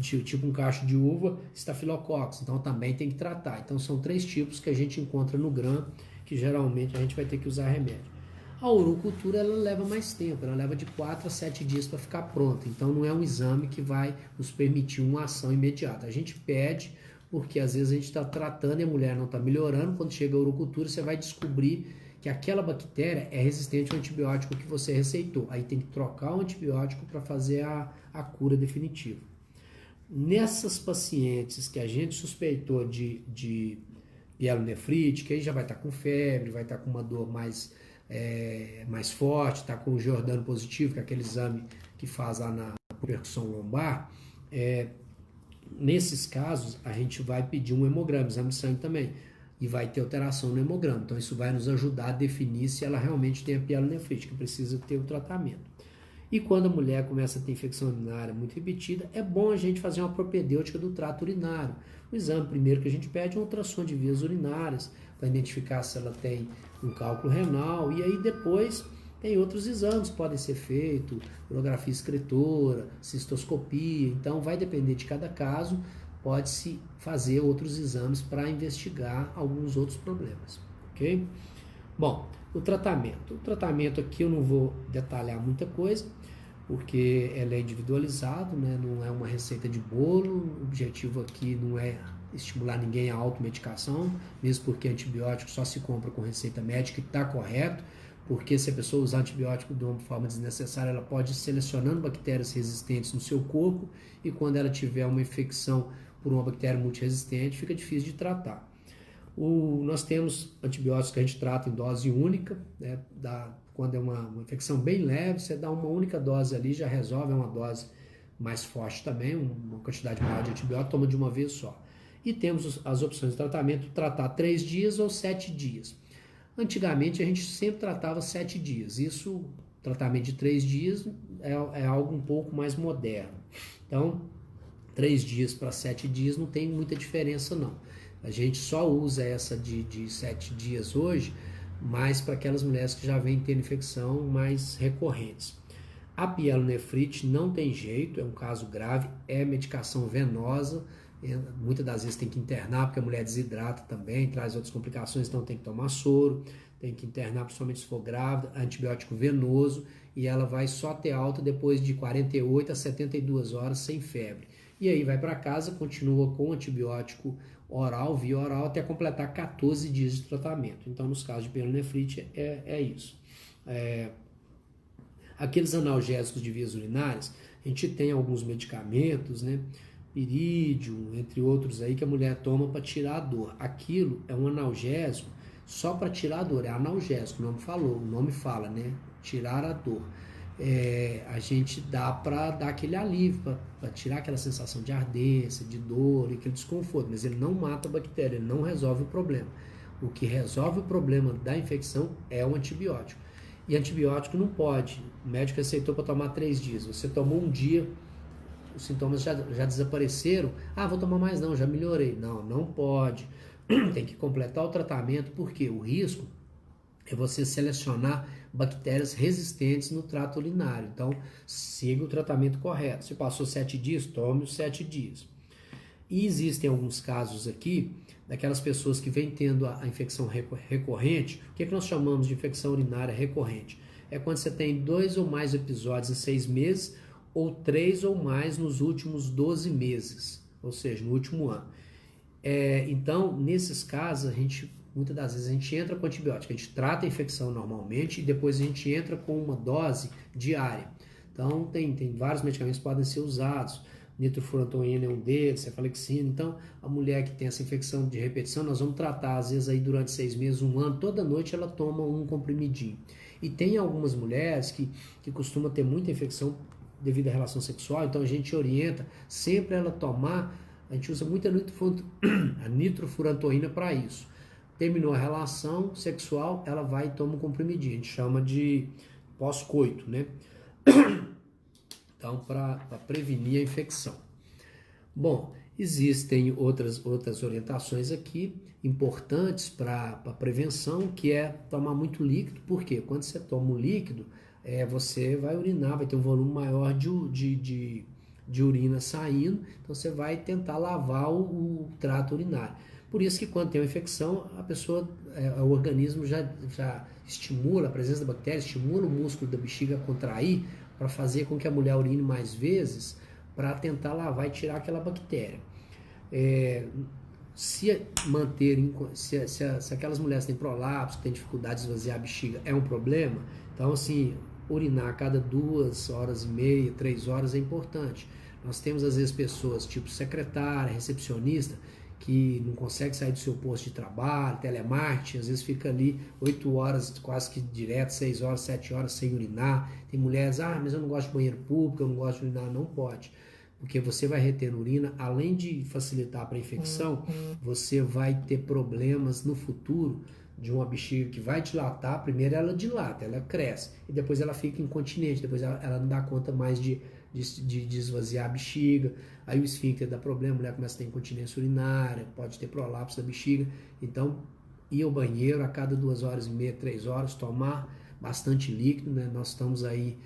tipo um cacho de uva, estafilococcus, então também tem que tratar. Então, são três tipos que a gente encontra no gram, que geralmente a gente vai ter que usar remédio. A urocultura ela leva mais tempo, ela leva de 4 a 7 dias para ficar pronta. Então não é um exame que vai nos permitir uma ação imediata. A gente pede porque às vezes a gente está tratando e a mulher não está melhorando. Quando chega a urocultura, você vai descobrir que aquela bactéria é resistente ao antibiótico que você receitou. Aí tem que trocar o antibiótico para fazer a, a cura definitiva. Nessas pacientes que a gente suspeitou de, de pielonefrite, que aí já vai estar tá com febre, vai estar tá com uma dor mais é, mais forte, está com o Jordano positivo, que é aquele exame que faz lá na percussão lombar, é, nesses casos a gente vai pedir um hemograma, exame de sangue também, e vai ter alteração no hemograma. Então isso vai nos ajudar a definir se ela realmente tem a pielonefrite, precisa ter o tratamento. E quando a mulher começa a ter infecção urinária muito repetida, é bom a gente fazer uma propedêutica do trato urinário. O exame primeiro que a gente pede é um ultrassom de vias urinárias, para identificar se ela tem um cálculo renal, e aí depois tem outros exames que podem ser feitos, urografia excretora, cistoscopia, então vai depender de cada caso, pode-se fazer outros exames para investigar alguns outros problemas, ok? Bom, o tratamento. O tratamento aqui eu não vou detalhar muita coisa, porque ela é individualizado, né? não é uma receita de bolo, o objetivo aqui não é estimular ninguém a automedicação, mesmo porque antibiótico só se compra com receita médica e está correto, porque se a pessoa usar antibiótico de uma forma desnecessária, ela pode ir selecionando bactérias resistentes no seu corpo e quando ela tiver uma infecção por uma bactéria multiresistente, fica difícil de tratar. O, nós temos antibióticos que a gente trata em dose única, né, da, quando é uma, uma, infecção bem leve, você dá uma única dose ali, já resolve, é uma dose mais forte também, uma quantidade maior de antibiótico, toma de uma vez só. E temos as opções de tratamento, tratar três dias ou sete dias. Antigamente a gente sempre tratava sete dias, isso, tratamento de três dias, é, é algo um pouco mais moderno. Então, três dias para sete dias não tem muita diferença não. A gente só usa essa de, de sete dias hoje, mais para aquelas mulheres que já vêm tendo infecção mais recorrentes. A pielonefrite não tem jeito, é um caso grave, é medicação venosa, é, muitas das vezes tem que internar porque a mulher desidrata também, traz outras complicações, então tem que tomar soro, tem que internar principalmente se for grávida, antibiótico venoso e ela vai só ter alta depois de 48 a 72 horas sem febre. E aí vai para casa, continua com antibiótico oral, via oral, até completar 14 dias de tratamento. Então, nos casos de pielonefrite, é, é isso. É, aqueles analgésicos de vias urinárias, a gente tem alguns medicamentos, né? Pirídio, entre outros aí, que a mulher toma para tirar a dor. Aquilo é um analgésico só para tirar a dor, é analgésico, o nome falou, o nome fala, né? Tirar a dor é, a gente dá para dar aquele alívio, para tirar aquela sensação de ardência, de dor e aquele desconforto, mas ele não mata a bactéria, ele não resolve o problema. O que resolve o problema da infecção é o antibiótico. E antibiótico não pode. O médico aceitou para tomar três dias. Você tomou um dia, os sintomas já, já desapareceram. Ah, vou tomar mais não, já melhorei. Não, não pode. Tem que completar o tratamento, porque o risco é você selecionar bactérias resistentes no trato urinário. Então, siga o tratamento correto. Se passou sete dias, tome os sete dias. E existem alguns casos aqui daquelas pessoas que vêm tendo a, infecção recorrente. O que, é que nós chamamos de infecção urinária recorrente? É quando você tem dois ou mais episódios em seis meses ou três ou mais nos últimos 12 meses, ou seja, no último ano. É, então, nesses casos, a gente muitas das vezes a gente entra com antibiótico, a gente trata a infecção normalmente e depois a gente entra com uma dose diária. Então, tem, tem vários medicamentos que podem ser usados. Nitrofurantoína é um deles, cefalexina. Então, a mulher que tem essa infecção de repetição, nós vamos tratar, às vezes, aí durante seis meses, um ano, toda noite ela toma um comprimidinho. E tem algumas mulheres que, que costumam ter muita infecção devido à relação sexual, então a gente orienta sempre ela tomar, a gente usa muita a nitrofurantoína para isso. Terminou a relação sexual, ela vai e toma um comprimidinho, a gente chama de pós-coito, né? Então, para prevenir a infecção. Bom, existem outras, outras orientações aqui importantes para a prevenção, que é tomar muito líquido, porque quando você toma o líquido, é, você vai urinar, vai ter um volume maior de, de, de, de urina saindo, então você vai tentar lavar o, o, trato urinário. Por isso que quando tem uma infecção, a pessoa, é, o organismo já, já estimula, a presença da bactéria estimula o músculo da bexiga a contrair para fazer com que a mulher urine mais vezes para tentar lavar e tirar aquela bactéria. É, se manter, se, se, se, aquelas mulheres têm prolapso, têm dificuldade de esvaziar a bexiga, é um problema, então assim, urinar a cada duas horas e meia, três horas é importante. Nós temos às vezes pessoas tipo secretária, recepcionista, que não consegue sair do seu posto de trabalho, telemarketing, às vezes fica ali oito horas, quase que direto, seis horas, sete horas sem urinar. Tem mulheres, ah, mas eu não gosto de banheiro público, eu não gosto de urinar, não pode. Porque você vai reter urina, além de facilitar para a infecção, uhum. você vai ter problemas no futuro de uma bexiga que vai dilatar. Primeiro ela dilata, ela cresce, e depois ela fica incontinente, depois ela, ela não dá conta mais de de, de, de esvaziar a bexiga, aí o esfíncter dá problema, a mulher começa a ter incontinência urinária, pode ter prolapso da bexiga. Então, ir ao banheiro a cada duas horas e meia, três horas, tomar bastante líquido, né? Nós estamos aí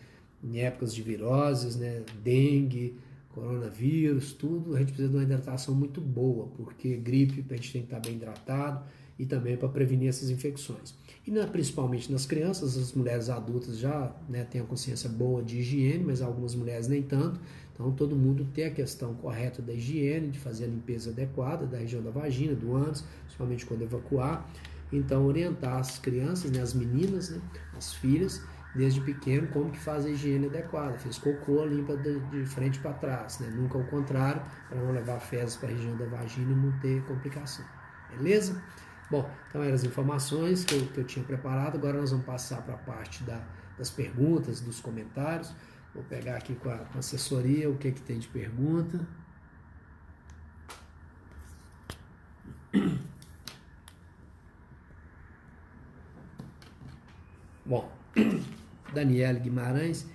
em épocas de viroses, né? Dengue, coronavírus, tudo, a gente precisa de uma hidratação muito boa, porque gripe a gente tem que estar bem hidratado e também para prevenir essas infecções. E na, principalmente nas crianças, as mulheres adultas já né, têm a consciência boa de higiene, mas algumas mulheres nem tanto. Então, todo mundo tem a questão correta da higiene, de fazer a limpeza adequada da região da vagina, do ânus, principalmente quando evacuar. Então, orientar as crianças, né, as meninas, né, as filhas, desde pequeno, como que faz a higiene adequada. Fez cocô, limpa de, de frente para trás, né? nunca ao contrário, para não levar fezes para a região da vagina e não ter complicação. Beleza? Bom, então eram as informações que eu, que eu tinha preparado. Agora nós vamos passar para a parte da, das perguntas, dos comentários. Vou pegar aqui com a, com a assessoria o que, que tem de pergunta. Bom, Daniela Guimarães,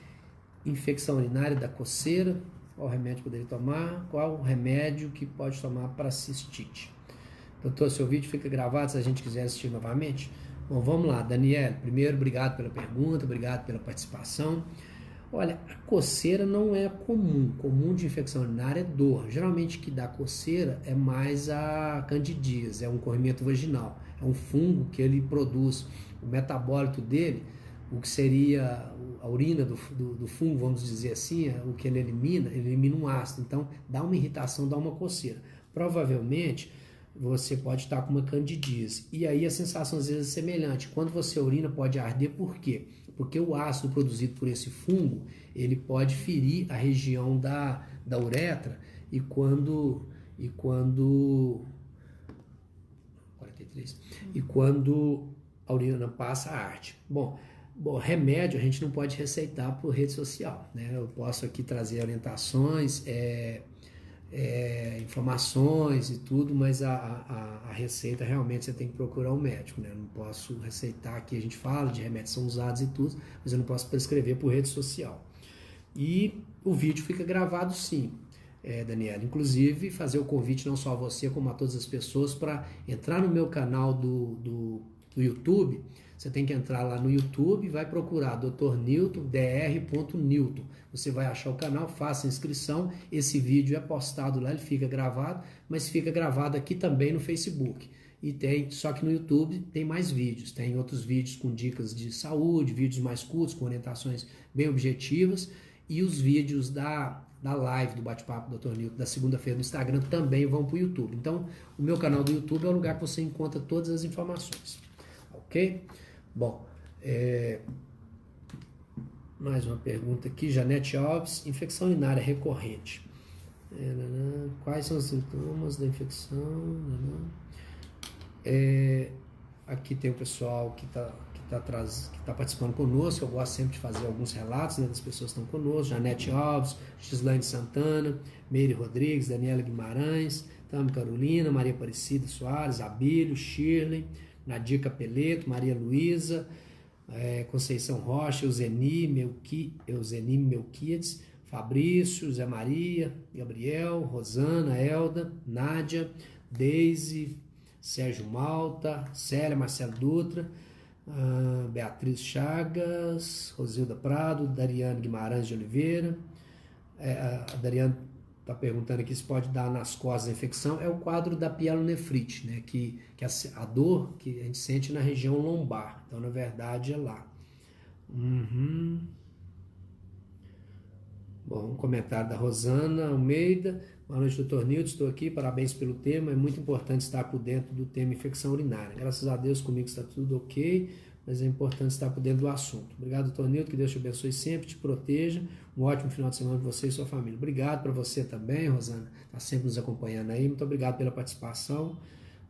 infecção urinária da coceira, qual remédio poderia tomar? Qual o remédio que pode tomar para cistite? Doutor, seu vídeo fica gravado se a gente quiser assistir novamente? Bom, vamos lá, Daniel. Primeiro, obrigado pela pergunta, obrigado pela participação. Olha, a coceira não é comum. Comum de infecção urinária é dor. Geralmente que dá coceira é mais a candidíase, é um corrimento vaginal. É um fungo que ele produz. O metabólito dele, o que seria a urina do, do, do fungo, vamos dizer assim, é o que ele elimina, ele elimina um ácido. Então, dá uma irritação, dá uma coceira. Provavelmente você pode estar com uma candidíase. E aí a sensação às vezes é semelhante. Quando você urina pode arder, por quê? Porque o ácido produzido por esse fungo, ele pode ferir a região da, da uretra e quando e quando 43. E quando a urina passa, arte. Bom, bom, remédio a gente não pode receitar por rede social, né? Eu posso aqui trazer orientações, é, é, informações e tudo, mas a, a, a, receita realmente você tem que procurar um médico, né? Eu não posso receitar aqui, a gente fala de remédios são usados e tudo, mas eu não posso prescrever por rede social. E o vídeo fica gravado sim, é, Daniela. Inclusive, fazer o convite não só a você, como a todas as pessoas para entrar no meu canal do, do, do YouTube você tem que entrar lá no YouTube, vai procurar Dr. Newton, dr.newton. Você vai achar o canal, faça inscrição. Esse vídeo é postado lá, ele fica gravado, mas fica gravado aqui também no Facebook. E tem, só que no YouTube tem mais vídeos, tem outros vídeos com dicas de saúde, vídeos mais curtos, com orientações bem objetivas, e os vídeos da da live do bate-papo do Dr. Newton da segunda-feira no Instagram também vão para o YouTube. Então, o meu canal do YouTube é o lugar que você encontra todas as informações. Ok? Bom, é... mais uma pergunta aqui. Janete Alves, infecção urinária recorrente. É, Quais são os sintomas da infecção? É, aqui tem o pessoal que está tá que tá participando conosco. Eu gosto sempre de fazer alguns relatos né, das pessoas que estão conosco. Janete Alves, Gislaine Santana, Meire Rodrigues, Daniela Guimarães, Tami Carolina, Maria Aparecida Soares, Abílio, Shirley, Nadia Capeleto, Maria Luísa, é, Conceição Rocha, Euseni, Melqui, Euseni Melquiades, Fabrício, Zé Maria, Gabriel, Rosana, Elda, Nádia, Deise, Sérgio Malta, Célia, Marcelo Dutra, uh, Beatriz Chagas, Rosilda Prado, Dariane Guimarães de Oliveira. É, Dariane está perguntando aqui se pode dar nas costas a infecção. É o quadro da pielonefrite, né? que, que a, a dor que a gente sente na região lombar. Então, na verdade, é lá. Uhum. Bom, um comentário da Rosana Almeida. Boa noite, doutor Nilton. Estou aqui, parabéns pelo tema. É muito importante estar por dentro do tema infecção urinária. Graças a Deus comigo está tudo ok, mas é importante estar por dentro do assunto. Obrigado, doutor Nilton. Que Deus te abençoe sempre, te proteja. Um ótimo final de semana para você e sua família. Obrigado para você também, Rosana. Está sempre nos acompanhando aí. Muito obrigado pela participação.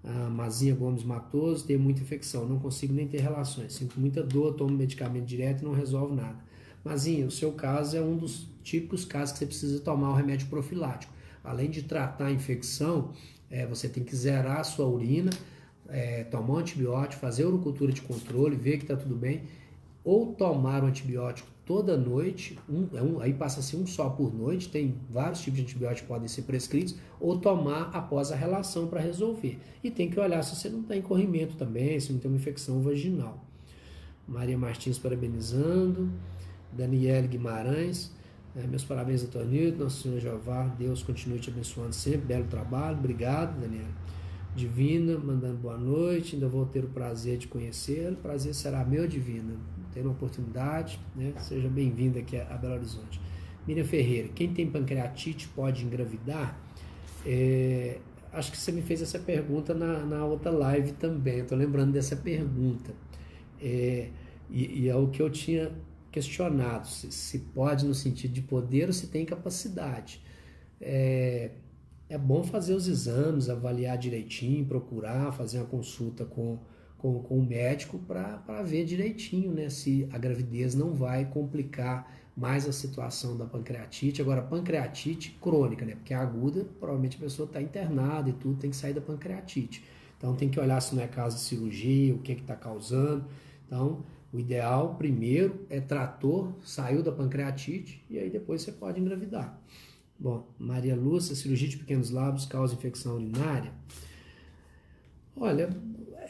A Mazinha Gomes Matoso, tem muita infecção, não consigo nem ter relações. Sinto muita dor, tomo medicamento direto e não resolve nada. Mazinha, o seu caso é um dos típicos casos que você precisa tomar o remédio profilático além de tratar a infecção, é, você tem que zerar a sua urina, é, tomar um antibiótico, fazer urocultura de controle, ver que está tudo bem, ou tomar um antibiótico toda noite, um, é um, aí passa a ser um só por noite, tem vários tipos de antibióticos que podem ser prescritos, ou tomar após a relação para resolver. E tem que olhar se você não está em corrimento também, se não tem uma infecção vaginal. Maria Martins parabenizando, Daniele Guimarães, é, meus parabéns, doutor Nilton, Nosso Senhor Jeová, Deus continue te abençoando sempre. Belo trabalho, obrigado, Daniel. Divina, mandando boa noite, ainda vou ter o prazer de conhecê-lo. Prazer será meu, Divina. Ter uma oportunidade, né? Seja bem-vinda aqui a Belo Horizonte. Miriam Ferreira, quem tem pancreatite pode engravidar? É, acho que você me fez essa pergunta na, na outra live também. Estou lembrando dessa pergunta. É, e, e é o que eu tinha questionado se, se pode no sentido de poder ou se tem capacidade. É, é bom fazer os exames, avaliar direitinho, procurar fazer uma consulta com, com, com o médico para ver direitinho né, se a gravidez não vai complicar mais a situação da pancreatite. Agora, pancreatite crônica, né? Porque a aguda, provavelmente a pessoa está internada e tudo, tem que sair da pancreatite. Então, tem que olhar se não é caso de cirurgia, o que está causando. Então, o ideal, primeiro, é trator, saiu da pancreatite e aí depois você pode engravidar. Bom, Maria Lúcia, cirurgia de pequenos lábios causa infecção urinária. Olha,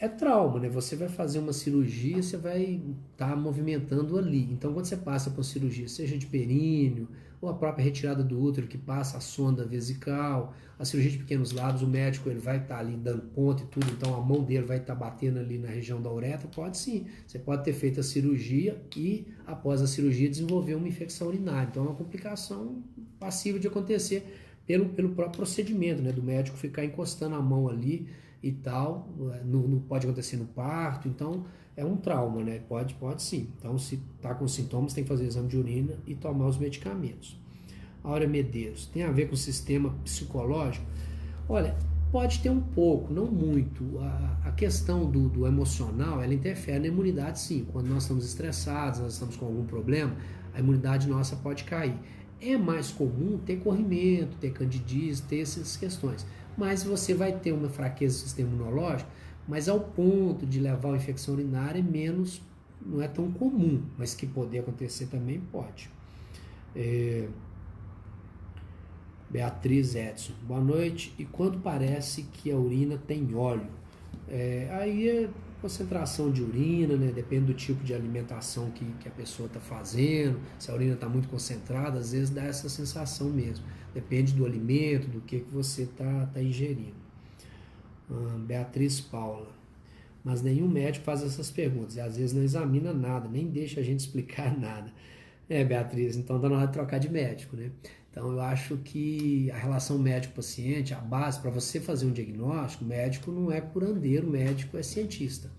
é trauma, né? Você vai fazer uma cirurgia, você vai estar tá movimentando ali. Então, quando você passa por cirurgia, seja de períneo, ou a própria retirada do útero que passa a sonda vesical, a cirurgia de pequenos lábios, o médico ele vai estar tá ali dando ponto e tudo, então a mão dele vai estar tá batendo ali na região da uretra, pode sim. Você pode ter feito a cirurgia e após a cirurgia desenvolver uma infecção urinária. Então é uma complicação passível de acontecer pelo, pelo próprio procedimento, né, do médico ficar encostando a mão ali e tal, não, não pode acontecer no parto, então é um trauma, né? Pode, pode sim. Então, se está com sintomas, tem que fazer exame de urina e tomar os medicamentos. Áurea Medeiros, tem a ver com o sistema psicológico? Olha, pode ter um pouco, não muito. A, a questão do, do, emocional, ela interfere na imunidade sim. Quando nós estamos estressados, nós estamos com algum problema, a imunidade nossa pode cair. É mais comum ter corrimento, ter candidíase, ter essas questões. Mas você vai ter uma fraqueza do sistema imunológico, mas ao ponto de levar a infecção urinária é menos, não é tão comum, mas que poder acontecer também pode. É... Beatriz Edson, boa noite. E quando parece que a urina tem óleo? É, aí é concentração de urina, né? depende do tipo de alimentação que, que a pessoa está fazendo. Se a urina está muito concentrada, às vezes dá essa sensação mesmo. Depende do alimento, do que, que você está tá ingerindo. Beatriz Paula. Mas nenhum médico faz essas perguntas e às vezes não examina nada, nem deixa a gente explicar nada. É, Beatriz, então dá na hora de trocar de médico, né? Então eu acho que a relação médico-paciente, a base para você fazer um diagnóstico, médico não é curandeiro, médico é cientista.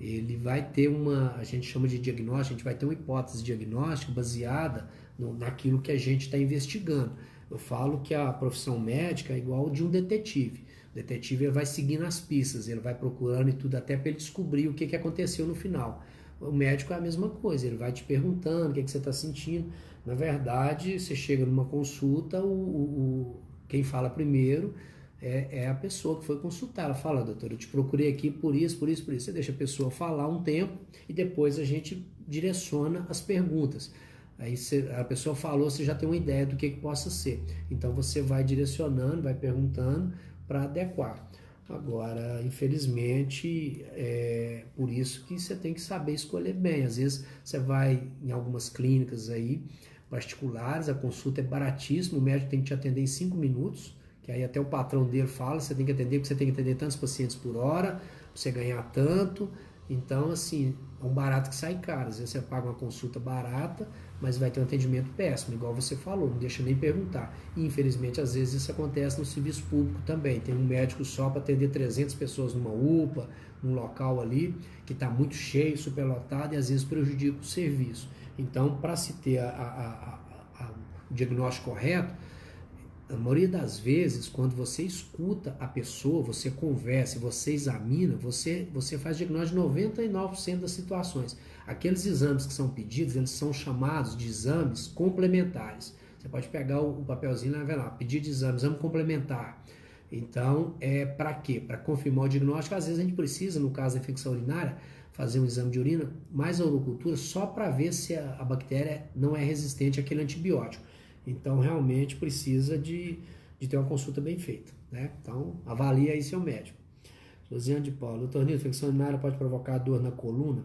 Ele vai ter uma, a gente chama de diagnóstico, a gente vai ter uma hipótese diagnóstica baseada no, naquilo que a gente está investigando. Eu falo que a profissão médica é igual de um detetive. O detetive ele vai seguindo as pistas, ele vai procurando e tudo até para ele descobrir o que, que aconteceu no final. O médico é a mesma coisa, ele vai te perguntando o que, que você está sentindo. Na verdade, você chega numa consulta, o, o quem fala primeiro é, é, a pessoa que foi consultar. Ela fala, doutor, eu te procurei aqui por isso, por isso, por isso. Você deixa a pessoa falar um tempo e depois a gente direciona as perguntas. Aí você, a pessoa falou, você já tem uma ideia do que, que possa ser. Então você vai direcionando, vai perguntando para adequar. Agora, infelizmente, é por isso que você tem que saber escolher bem. Às vezes você vai em algumas clínicas aí particulares, a consulta é baratíssima, o médico tem que te atender em cinco minutos, que aí até o patrão dele fala, você tem que atender, porque você tem que atender tantos pacientes por hora, para você ganhar tanto. Então, assim, é um barato que sai caro. Às vezes você paga uma consulta barata, mas vai ter um atendimento péssimo, igual você falou, não deixa nem perguntar. E, infelizmente, às vezes isso acontece no serviço público também. Tem um médico só para atender 300 pessoas numa UPA, num local ali, que está muito cheio, superlotado, e às vezes prejudica o serviço. Então, para se ter a, a, a, o diagnóstico correto, a maioria das vezes, quando você escuta a pessoa, você conversa, você examina, você, você faz diagnóstico de 99% das situações. Aqueles exames que são pedidos, eles são chamados de exames complementares. Você pode pegar o, papelzinho e lá, pedido de exame, exame complementar. Então, é para quê? Para confirmar o diagnóstico. Às vezes a gente precisa, no caso da infecção urinária, fazer um exame de urina mais a urocultura só para ver se a, a bactéria não é resistente àquele antibiótico. Então, realmente precisa de, de ter uma consulta bem feita. Né? Então, avalie aí seu médico. Josiane de Paulo, doutor Nilton, infecção urinária pode provocar dor na coluna?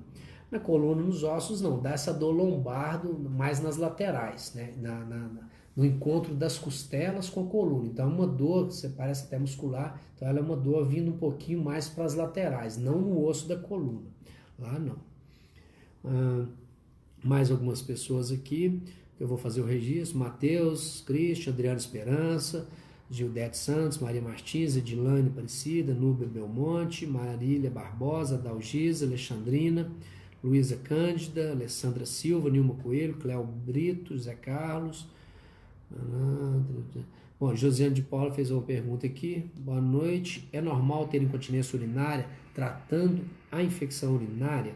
Na coluna, nos ossos, não. Dá essa dor lombar mais nas laterais, né? Na, na, no encontro das costelas com a coluna. Então, é uma dor, você parece até muscular, então ela é uma dor vindo um pouquinho mais para as laterais, não no osso da coluna. Lá não. Ah, mais algumas pessoas aqui. Eu vou fazer o registro: Matheus, Cristian, Adriano Esperança, Gildete Santos, Maria Martins, Edilane Aparecida, Núbia Belmonte, Marília Barbosa, Dalgisa, Alexandrina, Luísa Cândida, Alessandra Silva, Nilma Coelho, Cléo Brito, Zé Carlos. Bom, Josiane de Paula fez uma pergunta aqui. Boa noite. É normal ter incontinência urinária tratando a infecção urinária?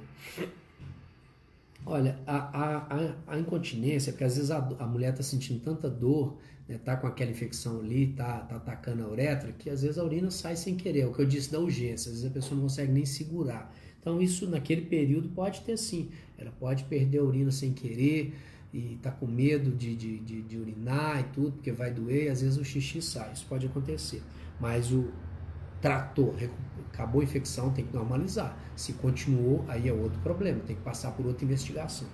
Olha, a, a, a, incontinência, porque às vezes a, a mulher está sentindo tanta dor, né, tá com aquela infecção ali, tá, tá atacando a uretra, que às vezes a urina sai sem querer, é o que eu disse da urgência, às vezes a pessoa não consegue nem segurar. Então isso naquele período pode ter sim, ela pode perder a urina sem querer e tá com medo de, de, de, de urinar e tudo, porque vai doer, e às vezes o xixi sai, isso pode acontecer. Mas o, tratou, acabou a infecção, tem que normalizar. Se continuou, aí é outro problema, tem que passar por outra investigação.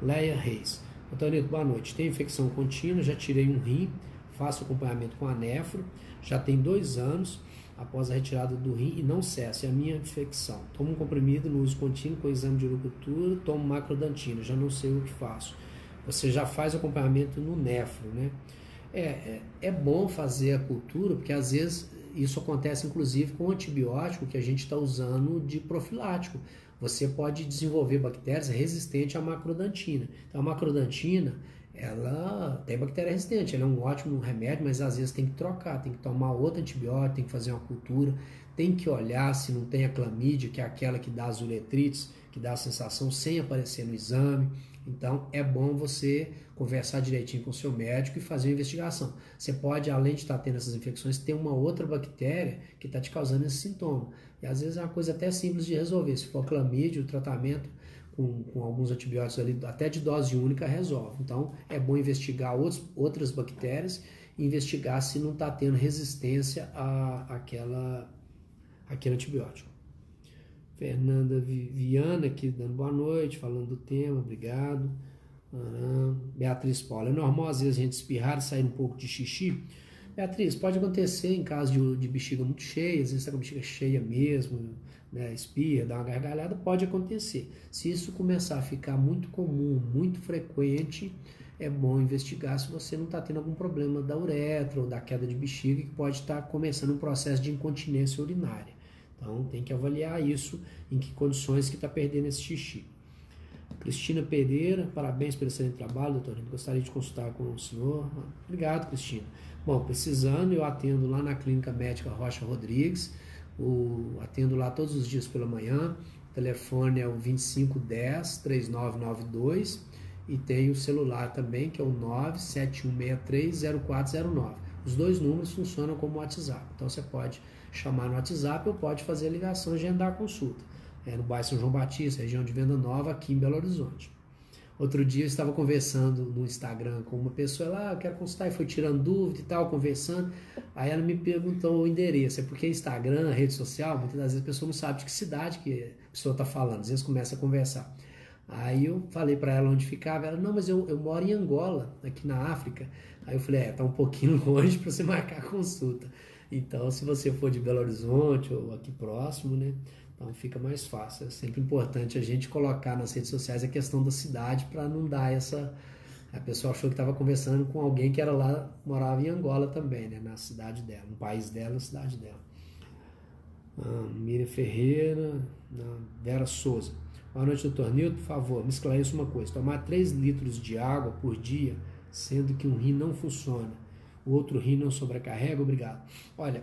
Leia Reis. Antônio, boa noite. Tem infecção contínua, já tirei um rim, faço acompanhamento com a nefro, já tem dois anos após a retirada do rim e não cessa, é a minha infecção. Tomo um comprimido no uso contínuo com exame de urocultura, tomo macrodantina, já não sei o que faço. Você já faz acompanhamento no nefro, né? É, é, é bom fazer a cultura, porque às vezes isso acontece inclusive com o antibiótico que a gente está usando de profilático. Você pode desenvolver bactérias resistentes à macrodantina. Então, a macrodantina, ela tem bactéria resistente, ela é um ótimo remédio, mas às vezes tem que trocar, tem que tomar outro antibiótico, tem que fazer uma cultura, tem que olhar se não tem a clamídia, que é aquela que dá as uretrites, que dá a sensação sem aparecer no exame. Então é bom você conversar direitinho com o seu médico e fazer uma investigação. Você pode, além de estar tendo essas infecções, ter uma outra bactéria que está te causando esse sintoma. E às vezes é uma coisa até simples de resolver. Se for clamídia, o tratamento com, com alguns antibióticos ali, até de dose única, resolve. Então é bom investigar outros, outras bactérias e investigar se não está tendo resistência a, àquele antibiótico. Fernanda Viana aqui dando boa noite, falando do tema, obrigado. Beatriz Paula, é normal às vezes a gente espirrar e sair um pouco de xixi? Beatriz, pode acontecer em caso de, de bexiga muito cheia, às vezes está com a bexiga cheia mesmo, né, espirra, dá uma gargalhada, pode acontecer. Se isso começar a ficar muito comum, muito frequente, é bom investigar se você não está tendo algum problema da uretra ou da queda de bexiga que pode estar tá começando um processo de incontinência urinária. Então tem que avaliar isso, em que condições que está perdendo esse xixi. Cristina Pereira, parabéns pelo excelente trabalho, doutor. Gostaria de consultar com o senhor. Obrigado, Cristina. Bom, precisando, eu atendo lá na Clínica Médica Rocha Rodrigues. O, atendo lá todos os dias pela manhã. O telefone é o 2510 3992 e tem o celular também, que é o 971630409. Os dois números funcionam como WhatsApp. Então você pode chamar no WhatsApp ou pode fazer a ligação e agendar a consulta. É no bairro São João Batista, região de Venda Nova, aqui em Belo Horizonte. Outro dia eu estava conversando no Instagram com uma pessoa lá, ah, eu quero consultar, e foi tirando dúvida e tal, conversando. Aí ela me perguntou o endereço. É porque Instagram, rede social, muitas das vezes a pessoa não sabe de que cidade que a pessoa está falando, às vezes começa a conversar. Aí eu falei para ela onde ficava, ela, não, mas eu, eu moro em Angola, aqui na África. Aí eu falei, é, tá um pouquinho longe para você marcar a consulta. Então, se você for de Belo Horizonte ou aqui próximo, né, então fica mais fácil. É sempre importante a gente colocar nas redes sociais a questão da cidade para não dar essa. A pessoa achou que estava conversando com alguém que era lá, morava em Angola também, né? na cidade dela, no país dela, na cidade dela. Ah, Miriam Ferreira, Vera Souza. Boa noite, doutor Nilton. Por favor, me esclareça uma coisa. Tomar 3 litros de água por dia, sendo que um rim não funciona, o outro rim não sobrecarrega, obrigado. Olha,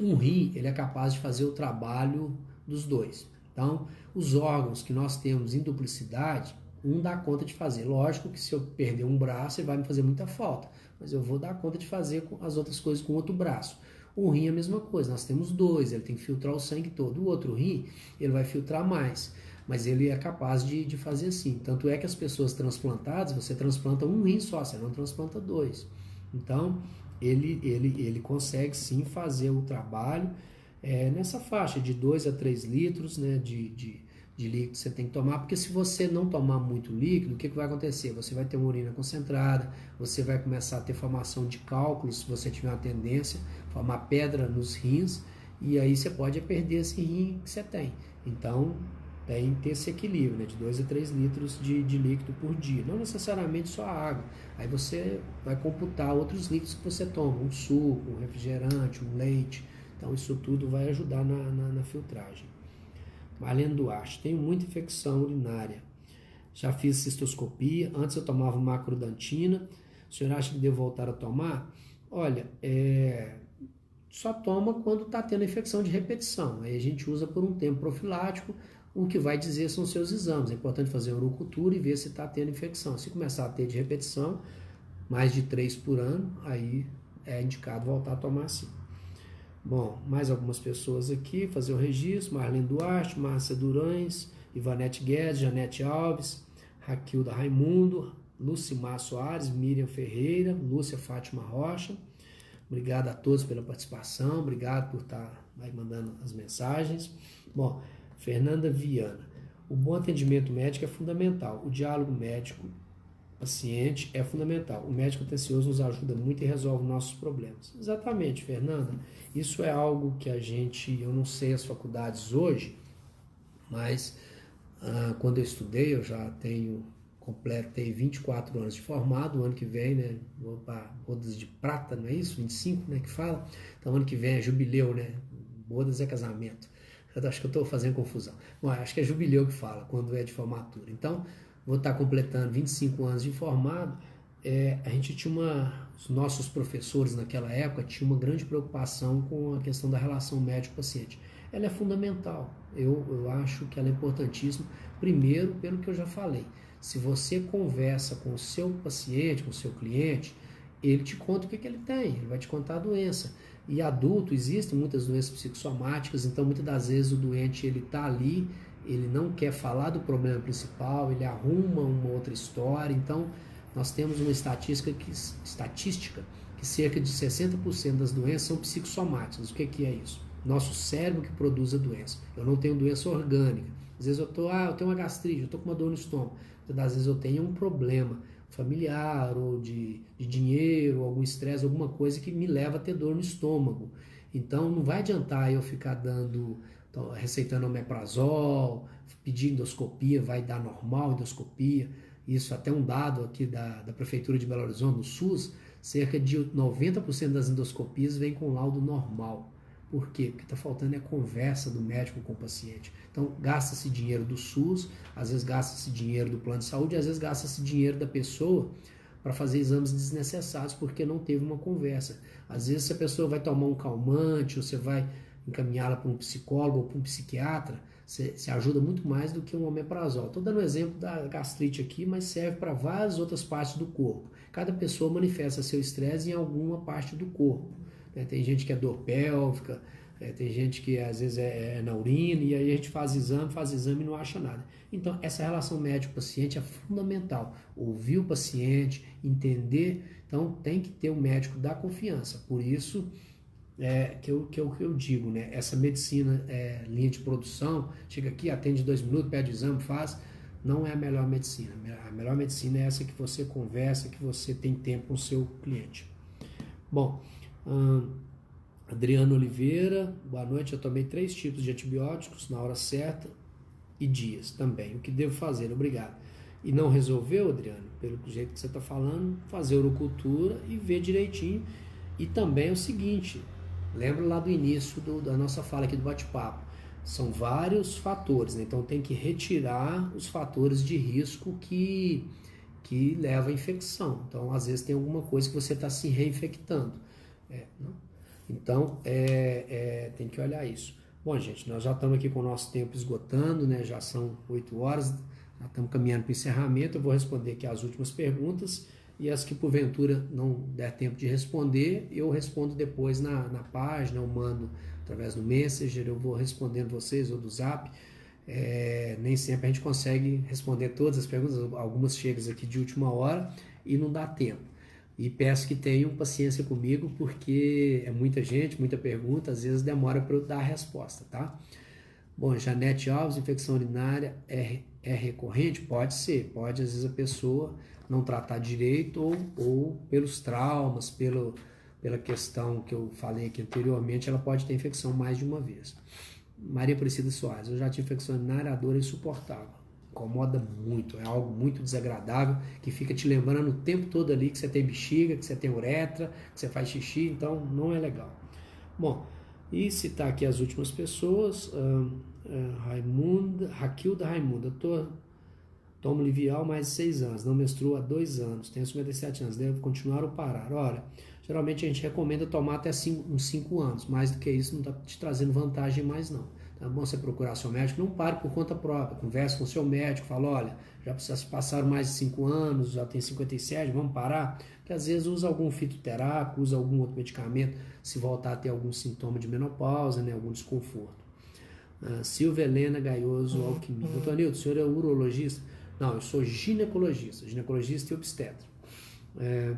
um rim ele é capaz de fazer o trabalho dos dois. Então, os órgãos que nós temos em duplicidade, um dá conta de fazer. Lógico que se eu perder um braço, ele vai me fazer muita falta, mas eu vou dar conta de fazer as outras coisas com outro braço. O rim é a mesma coisa, nós temos dois, ele tem que filtrar o sangue todo. O outro rim, ele vai filtrar mais, mas ele é capaz de, de fazer assim. Tanto é que as pessoas transplantadas, você transplanta um rim só, você não transplanta dois. Então, ele, ele, ele consegue sim fazer o trabalho é, nessa faixa de 2 a 3 litros né, de, de, de líquido você tem que tomar, porque se você não tomar muito líquido, o que, que vai acontecer? Você vai ter uma urina concentrada, você vai começar a ter formação de cálculos, se você tiver uma tendência, formar pedra nos rins, e aí você pode perder esse rim que você tem. Então, tem que ter esse equilíbrio, né, de 2 a 3 litros de, de líquido por dia, não necessariamente só água. Aí você vai computar outros líquidos que você toma, um suco, um refrigerante, um leite, então, isso tudo vai ajudar na, na, na filtragem. Marlene Duarte, tenho muita infecção urinária. Já fiz cistoscopia, antes eu tomava macrodantina. O senhor acha que devo voltar a tomar? Olha, é, só toma quando está tendo infecção de repetição. Aí a gente usa por um tempo profilático, o que vai dizer são seus exames. É importante fazer a urocultura e ver se está tendo infecção. Se começar a ter de repetição, mais de três por ano, aí é indicado voltar a tomar sim. Bom, mais algumas pessoas aqui, fazer o registro, Marlene Duarte, Márcia Durães, Ivanete Guedes, Janete Alves, Raquilda Raimundo, Lucimar Soares, Miriam Ferreira, Lúcia Fátima Rocha. Obrigado a todos pela participação, obrigado por estar aí mandando as mensagens. Bom, Fernanda Viana. O bom atendimento médico é fundamental. O diálogo médico paciente é fundamental. O médico atencioso nos ajuda muito e resolve nossos problemas. Exatamente, Fernanda. Isso é algo que a gente, eu não sei as faculdades hoje, mas ah, quando eu estudei, eu já tenho completei 24 anos de formado, o ano que vem, né, vou para bodas de prata, não é isso? 25, né, que fala? Então, ano que vem é jubileu, né? Bodas é casamento. Eu acho que eu estou fazendo confusão. Bom, acho que é jubileu que fala, quando é de formatura. Então, vou estar completando 25 anos de formado, é, a gente tinha uma, os nossos professores naquela época tinham uma grande preocupação com a questão da relação médico-paciente. Ela é fundamental, eu, eu acho que ela é importantíssima, primeiro pelo que eu já falei, se você conversa com o seu paciente, com o seu cliente, ele te conta o que, que ele tem, ele vai te contar a doença. E adulto, existem muitas doenças psicossomáticas, então muitas das vezes o doente ele está ali ele não quer falar do problema principal, ele arruma uma outra história. Então, nós temos uma estatística que, estatística que cerca de 60% das doenças são psicossomáticas. O que, que é isso? Nosso cérebro que produz a doença. Eu não tenho doença orgânica. Às vezes eu tô, ah, eu tenho uma gastrite, eu estou com uma dor no estômago. Às vezes eu tenho um problema familiar ou de, de dinheiro, algum estresse, alguma coisa que me leva a ter dor no estômago. Então não vai adiantar eu ficar dando receitando omeprazol, pedir endoscopia, vai dar normal endoscopia. isso até um dado aqui da, da Prefeitura de Belo Horizonte, no SUS, cerca de 90% das endoscopias vem com laudo normal. Por quê? Porque está faltando é conversa do médico com o paciente. Então, gasta-se dinheiro do SUS, às vezes gasta-se dinheiro do plano de saúde, às vezes gasta-se dinheiro da pessoa para fazer exames desnecessários porque não teve uma conversa. Às vezes, se a pessoa vai tomar um calmante, ou você vai encaminhá-la para um psicólogo ou para um psiquiatra, você ajuda muito mais do que um omeprazol. Estou dando um exemplo da gastrite aqui, mas serve para várias outras partes do corpo. Cada pessoa manifesta seu estresse em alguma parte do corpo. Né? Tem gente que é dor pélvica, é, tem gente que às vezes é, é, na urina, e aí a gente faz exame, faz exame e não acha nada. Então, essa relação médico-paciente é fundamental. Ouvir o paciente, entender. Então, tem que ter um médico da confiança. Por isso, é, que, eu, que, eu, que eu digo, né? Essa medicina, é, linha de produção, chega aqui, atende dois minutos, pede exame, faz. Não é a melhor medicina. A melhor medicina é essa que você conversa, que você tem tempo com o seu cliente. Bom, hum, Adriano Oliveira, boa noite. Eu tomei três tipos de antibióticos na hora certa e dias também. O que devo fazer? Obrigado. E não resolveu, Adriano, pelo jeito que você está falando, fazer urocultura e ver direitinho. E também é o seguinte: lembra lá do início do, da nossa fala aqui do bate-papo. São vários fatores, né? então tem que retirar os fatores de risco que, que levam à infecção. Então, às vezes, tem alguma coisa que você está se reinfectando. É, então, é, é, tem que olhar isso. Bom, gente, nós já estamos aqui com o nosso tempo esgotando, né? já são 8 horas, já estamos caminhando para o encerramento. Eu vou responder aqui as últimas perguntas e as que porventura não der tempo de responder, eu respondo depois na, na página, eu mando através do Messenger, eu vou respondendo vocês ou do Zap. É, nem sempre a gente consegue responder todas as perguntas, algumas chegam aqui de última hora e não dá tempo. E peço que tenham paciência comigo, porque é muita gente, muita pergunta, às vezes demora para eu dar a resposta, tá? Bom, Janete Alves, infecção urinária é, é recorrente? Pode ser, pode às vezes a pessoa não tratar direito ou, ou pelos traumas, pelo, pela questão que eu falei aqui anteriormente, ela pode ter infecção mais de uma vez. Maria Aparecida Soares, eu já tive infecção urinária, a dor insuportável. Incomoda muito, é algo muito desagradável que fica te lembrando o tempo todo ali que você tem bexiga, que você tem uretra, que você faz xixi, então não é legal. Bom, e citar aqui as últimas pessoas, uh, uh, Raimunda, Raquilda Raimunda, Tomo Livial mais de 6 anos, não menstruo há 2 anos, tenho 57 anos, devo continuar ou parar? Olha, geralmente a gente recomenda tomar até cinco, uns 5 anos, mais do que isso não está te trazendo vantagem mais não. Tá bom você procurar seu médico, não pare por conta própria, converse com seu médico, fala, olha, já se passaram mais de 5 anos, já tem 57, vamos parar? Porque às vezes usa algum fitoterápico, usa algum outro medicamento, se voltar a ter algum sintoma de menopausa, né, algum desconforto. Uh, Silvia Helena Gaioso Alquimia. Doutor Nilton, o senhor é urologista? Não, eu sou ginecologista, ginecologista e obstetra. É,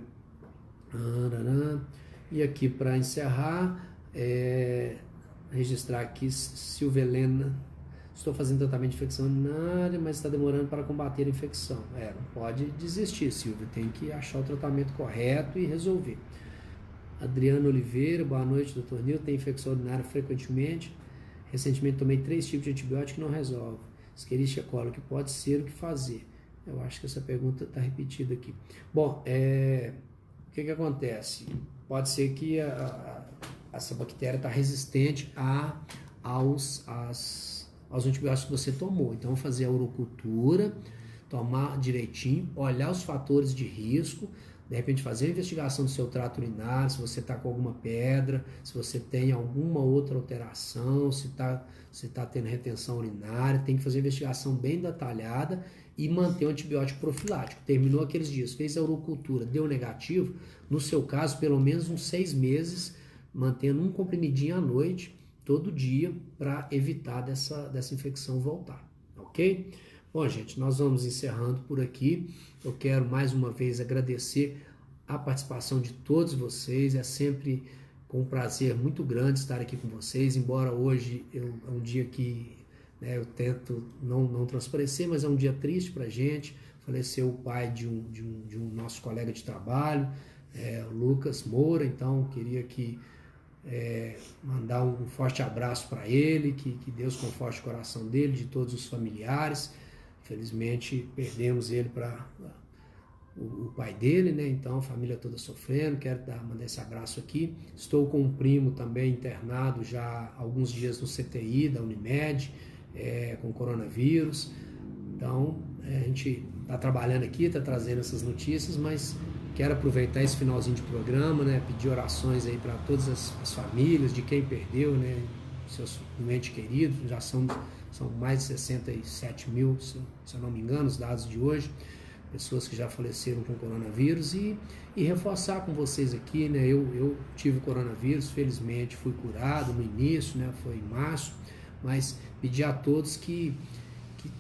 e aqui para encerrar, é, registrar aqui Silvelena. Estou fazendo tratamento de infecção urinária, mas está demorando para combater a infecção. É, não pode desistir, Silvia. Tem que achar o tratamento correto e resolver. Adriano Oliveira, boa noite, doutor Nil. Tem infecção urinária frequentemente. Recentemente tomei três tipos de antibiótico e não resolve. Escherichia coli, que pode ser o que fazer? Eu acho que essa pergunta está repetida aqui. Bom, é, o que, que acontece? Pode ser que a, a, essa bactéria está resistente a, aos, as, aos antibióticos que você tomou. Então, fazer a urocultura, tomar direitinho, olhar os fatores de risco, de repente fazer a investigação do seu trato urinário, se você está com alguma pedra, se você tem alguma outra alteração, se está se tá tendo retenção urinária, tem que fazer a investigação bem detalhada e manter o antibiótico profilático. Terminou aqueles dias, fez a urocultura, deu negativo, no seu caso, pelo menos uns seis meses, mantendo um comprimidinho à noite, todo dia, para evitar dessa, dessa infecção voltar, ok? Bom, gente, nós vamos encerrando por aqui. Eu quero mais uma vez agradecer a participação de todos vocês. É sempre com um prazer muito grande estar aqui com vocês, embora hoje eu, é um dia que né, eu tento não, não transparecer, mas é um dia triste para a gente. Faleceu o pai de um, de um, de um nosso colega de trabalho, é, Lucas Moura, então queria que é, mandar um forte abraço para ele, que, que Deus conforte o coração dele, de todos os familiares Felizmente perdemos ele para o, pai dele, né? Então a família toda sofrendo. Quero dar, mandar esse abraço aqui. Estou com um primo também internado já há alguns dias no CTI da Unimed é, com coronavírus. Então é, a gente está trabalhando aqui, está trazendo essas notícias, mas quero aproveitar esse finalzinho de programa, né? Pedir orações aí para todas as, as, famílias de quem perdeu, né? Seus doentes queridos, já são, são mais de 67 mil, se, eu não me engano, os dados de hoje pessoas que já faleceram com coronavírus e, e reforçar com vocês aqui, né? Eu, eu tive coronavírus, felizmente fui curado no início, né? Foi em março, mas pedir a todos que, que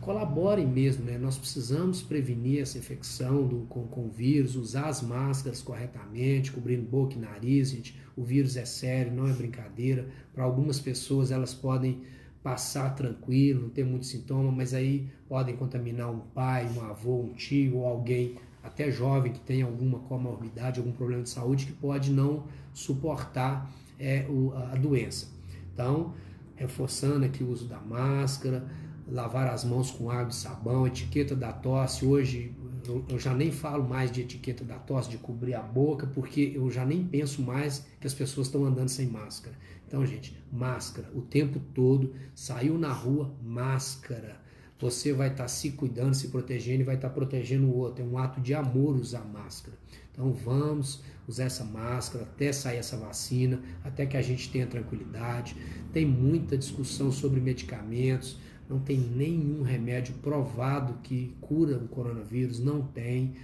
colaborem mesmo, né? Nós precisamos prevenir essa infecção do, com, com o vírus, usar as máscaras corretamente, cobrindo boca e nariz, gente. O vírus é sério, não é brincadeira. Para algumas pessoas elas podem passar tranquilo, não ter muito sintoma, mas aí podem contaminar um pai, um avô, um tio ou alguém até jovem que tem alguma comorbidade, algum problema de saúde que pode não suportar é, o, a doença. Então, reforçando aqui o uso da máscara, lavar as mãos com água e sabão, etiqueta da tosse. Hoje eu, eu, já nem falo mais de etiqueta da tosse, de cobrir a boca, porque eu já nem penso mais que as pessoas estão andando sem máscara. Então, gente, máscara o tempo todo. Saiu na rua, máscara. Você vai estar tá se cuidando, se protegendo e vai estar tá protegendo o outro. É um ato de amor usar máscara. Então, vamos usar essa máscara até sair essa vacina, até que a gente tenha tranquilidade. Tem muita discussão sobre medicamentos. Não tem nenhum remédio provado que cura o coronavírus, não tem.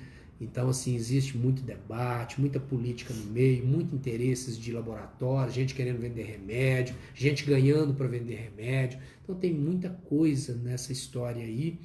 Então, assim, existe muito debate, muita política no meio, muitos interesses de laboratório, gente querendo vender remédio, gente ganhando para vender remédio. Então, tem muita coisa nessa história aí.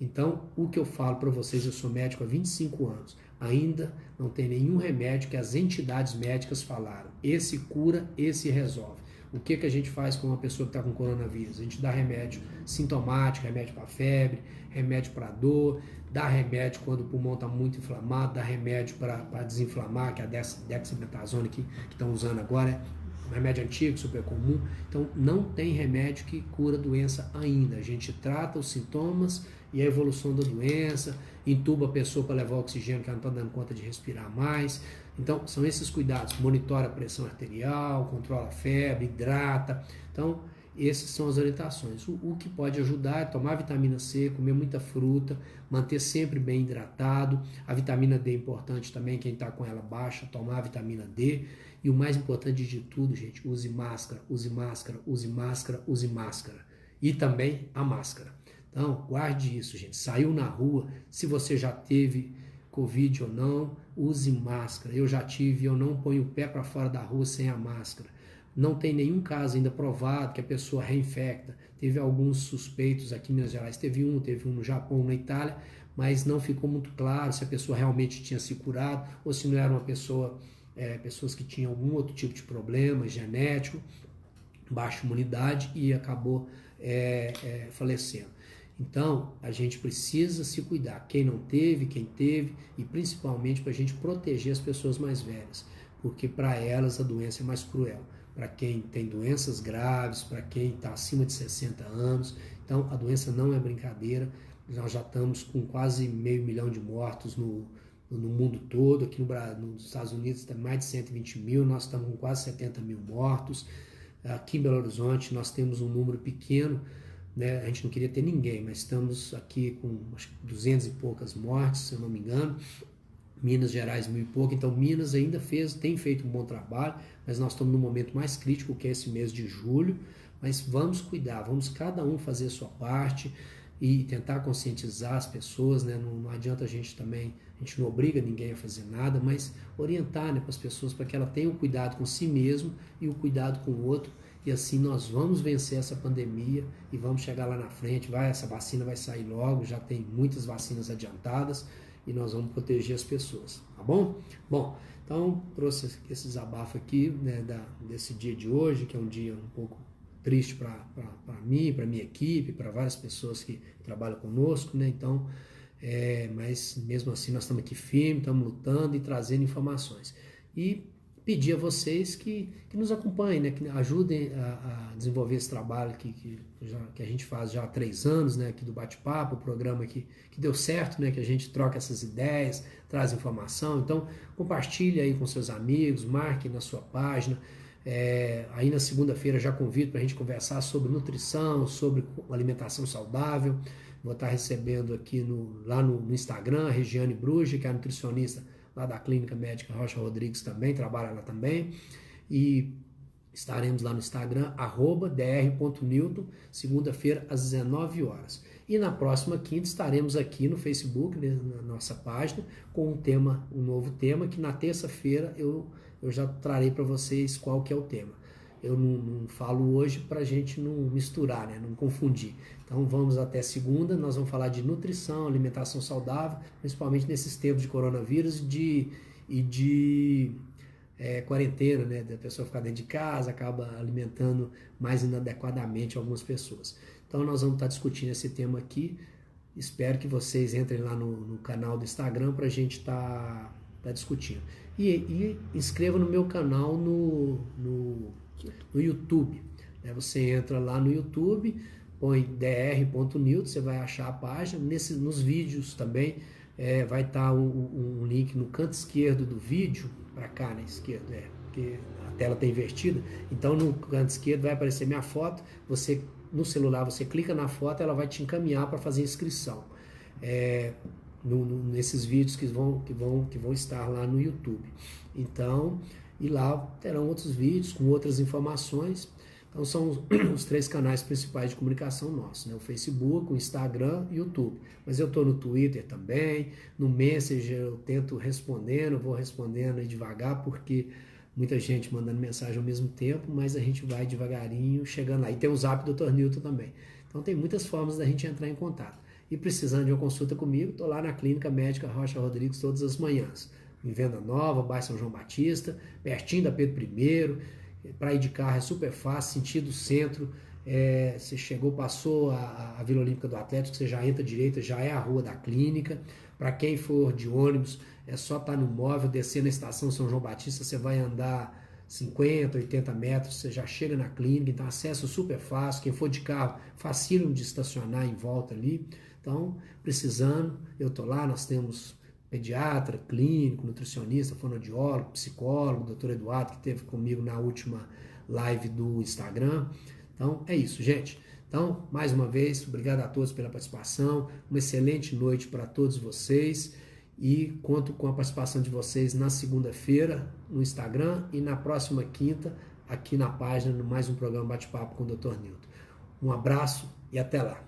Então, o que eu falo para vocês, eu sou médico há 25 anos, ainda não tem nenhum remédio que as entidades médicas falaram. Esse cura, esse resolve. O que, que a gente faz com uma pessoa que está com coronavírus? A gente dá remédio sintomático, remédio para febre, remédio para dor, dá remédio quando o pulmão está muito inflamado, dá remédio para desinflamar, que é a dexametasona que estão usando agora, é um remédio antigo, super comum. Então, não tem remédio que cura a doença ainda. A gente trata os sintomas e a evolução da doença, intuba a pessoa para levar oxigênio que ela não está dando conta de respirar mais. Então, são esses cuidados. Monitora a pressão arterial, controla a febre, hidrata. Então, essas são as orientações. O, o, que pode ajudar é tomar vitamina C, comer muita fruta, manter sempre bem hidratado. A vitamina D é importante também, quem está com ela baixa, tomar a vitamina D. E o mais importante de tudo, gente, use máscara, use máscara, use máscara, use máscara. E também a máscara. Então, guarde isso, gente. Saiu na rua, se você já teve Covid ou não, use máscara. Eu já tive, eu não ponho o pé para fora da rua sem a máscara. Não tem nenhum caso ainda provado que a pessoa reinfecta. Teve alguns suspeitos aqui em Minas Gerais, teve um, teve um no Japão, na Itália, mas não ficou muito claro se a pessoa realmente tinha se curado ou se não era uma pessoa, é, pessoas que tinham algum outro tipo de problema genético, baixa imunidade e acabou é, é, falecendo. Então, a gente precisa se cuidar, quem não teve, quem teve, e principalmente para a gente proteger as pessoas mais velhas, porque para elas a doença é mais cruel para quem tem doenças graves, para quem está acima de 60 anos. Então, a doença não é brincadeira. Nós já estamos com quase meio milhão de mortos no, no mundo todo. Aqui no, nos Estados Unidos tem mais de 120 mil, nós estamos com quase 70 mil mortos. Aqui em Belo Horizonte nós temos um número pequeno, né? a gente não queria ter ninguém, mas estamos aqui com acho, 200 e poucas mortes, se eu não me engano. Minas Gerais mil e pouco, então Minas ainda fez, tem feito um bom trabalho, mas nós estamos no momento mais crítico que é esse mês de julho, mas vamos cuidar, vamos cada um fazer a sua parte e tentar conscientizar as pessoas, né? não, não adianta a gente também, a gente não obriga ninguém a fazer nada, mas orientar né, para as pessoas para que ela tenha o cuidado com si mesmo e o cuidado com o outro, e assim nós vamos vencer essa pandemia e vamos chegar lá na frente, vai, essa vacina vai sair logo, já tem muitas vacinas adiantadas, e nós vamos proteger as pessoas, tá bom? Bom, então trouxe esse desabafo aqui né, da, desse dia de hoje, que é um dia um pouco triste para mim, para minha equipe, para várias pessoas que trabalham conosco, né? Então, é, mas mesmo assim nós estamos aqui firmes, estamos lutando e trazendo informações. E pedir a vocês que, que nos acompanhem, né, que ajudem a, a desenvolver esse trabalho que, que, já, que, a gente faz já há três anos, né, aqui do Bate-Papo, o programa que, que deu certo, né, que a gente troca essas ideias, traz informação. Então, compartilhe aí com seus amigos, marque na sua página. É, aí na segunda-feira já convido para a gente conversar sobre nutrição, sobre alimentação saudável. Vou estar recebendo aqui no, lá no, no Instagram a Regiane Bruja, que é a nutricionista lá da Clínica Médica Rocha Rodrigues também, trabalha lá também. E estaremos lá no Instagram, arroba dr.newton, segunda-feira às 19 horas. E na próxima quinta estaremos aqui no Facebook, né, na nossa página, com um tema, um novo tema, que na terça-feira eu, eu já trarei para vocês qual que é o tema. Eu não, não falo hoje para a gente não misturar, né, não confundir. Então vamos até segunda, nós vamos falar de nutrição, alimentação saudável, principalmente nesses tempos de coronavírus de, e de é, quarentena, né? Da pessoa ficar dentro de casa, acaba alimentando mais inadequadamente algumas pessoas. Então nós vamos estar discutindo esse tema aqui. Espero que vocês entrem lá no, no canal do Instagram para a gente estar tá, tá discutindo. E, e inscreva no meu canal no, no, no YouTube. Né? Você entra lá no YouTube põe dr.newton, você vai achar a página. Nesse, nos vídeos também é, vai estar tá um, um, link no canto esquerdo do vídeo, para cá, na esquerda, é, porque a tela está invertida. Então no canto esquerdo vai aparecer minha foto. Você no celular você clica na foto, ela vai te encaminhar para fazer inscrição. É, no, no, nesses vídeos que vão, que, vão, que vão estar lá no YouTube. Então, e lá terão outros vídeos com outras informações então são os, os, três canais principais de comunicação nossos, né? o Facebook, o Instagram e o YouTube. Mas eu estou no Twitter também, no Messenger eu tento respondendo, vou respondendo devagar, porque muita gente mandando mensagem ao mesmo tempo, mas a gente vai devagarinho chegando lá. E tem o Zap do Dr. Newton também. Então tem muitas formas da gente entrar em contato. E precisando de uma consulta comigo, estou lá na Clínica Médica Rocha Rodrigues todas as manhãs. Em Venda Nova, bairro São João Batista, pertinho da Pedro I para ir de carro é super fácil, sentido centro. É, você chegou, passou a, a, Vila Olímpica do Atlético, você já entra direita, já é a rua da clínica. Para quem for de ônibus, é só estar tá no móvel, descer na estação São João Batista, você vai andar 50, 80 metros, você já chega na clínica, então acesso super fácil. Quem for de carro, facílimo de estacionar em volta ali. Então, precisando, eu tô lá, nós temos pediatra, clínico, nutricionista, fonoaudiólogo, psicólogo, doutor Eduardo, que teve comigo na última live do Instagram. Então é isso, gente. Então, mais uma vez, obrigado a todos pela participação. Uma excelente noite para todos vocês. E conto com a participação de vocês na segunda-feira no Instagram e na próxima quinta aqui na página, no mais um programa Bate-Papo com o Dr. Nilton. Um abraço e até lá.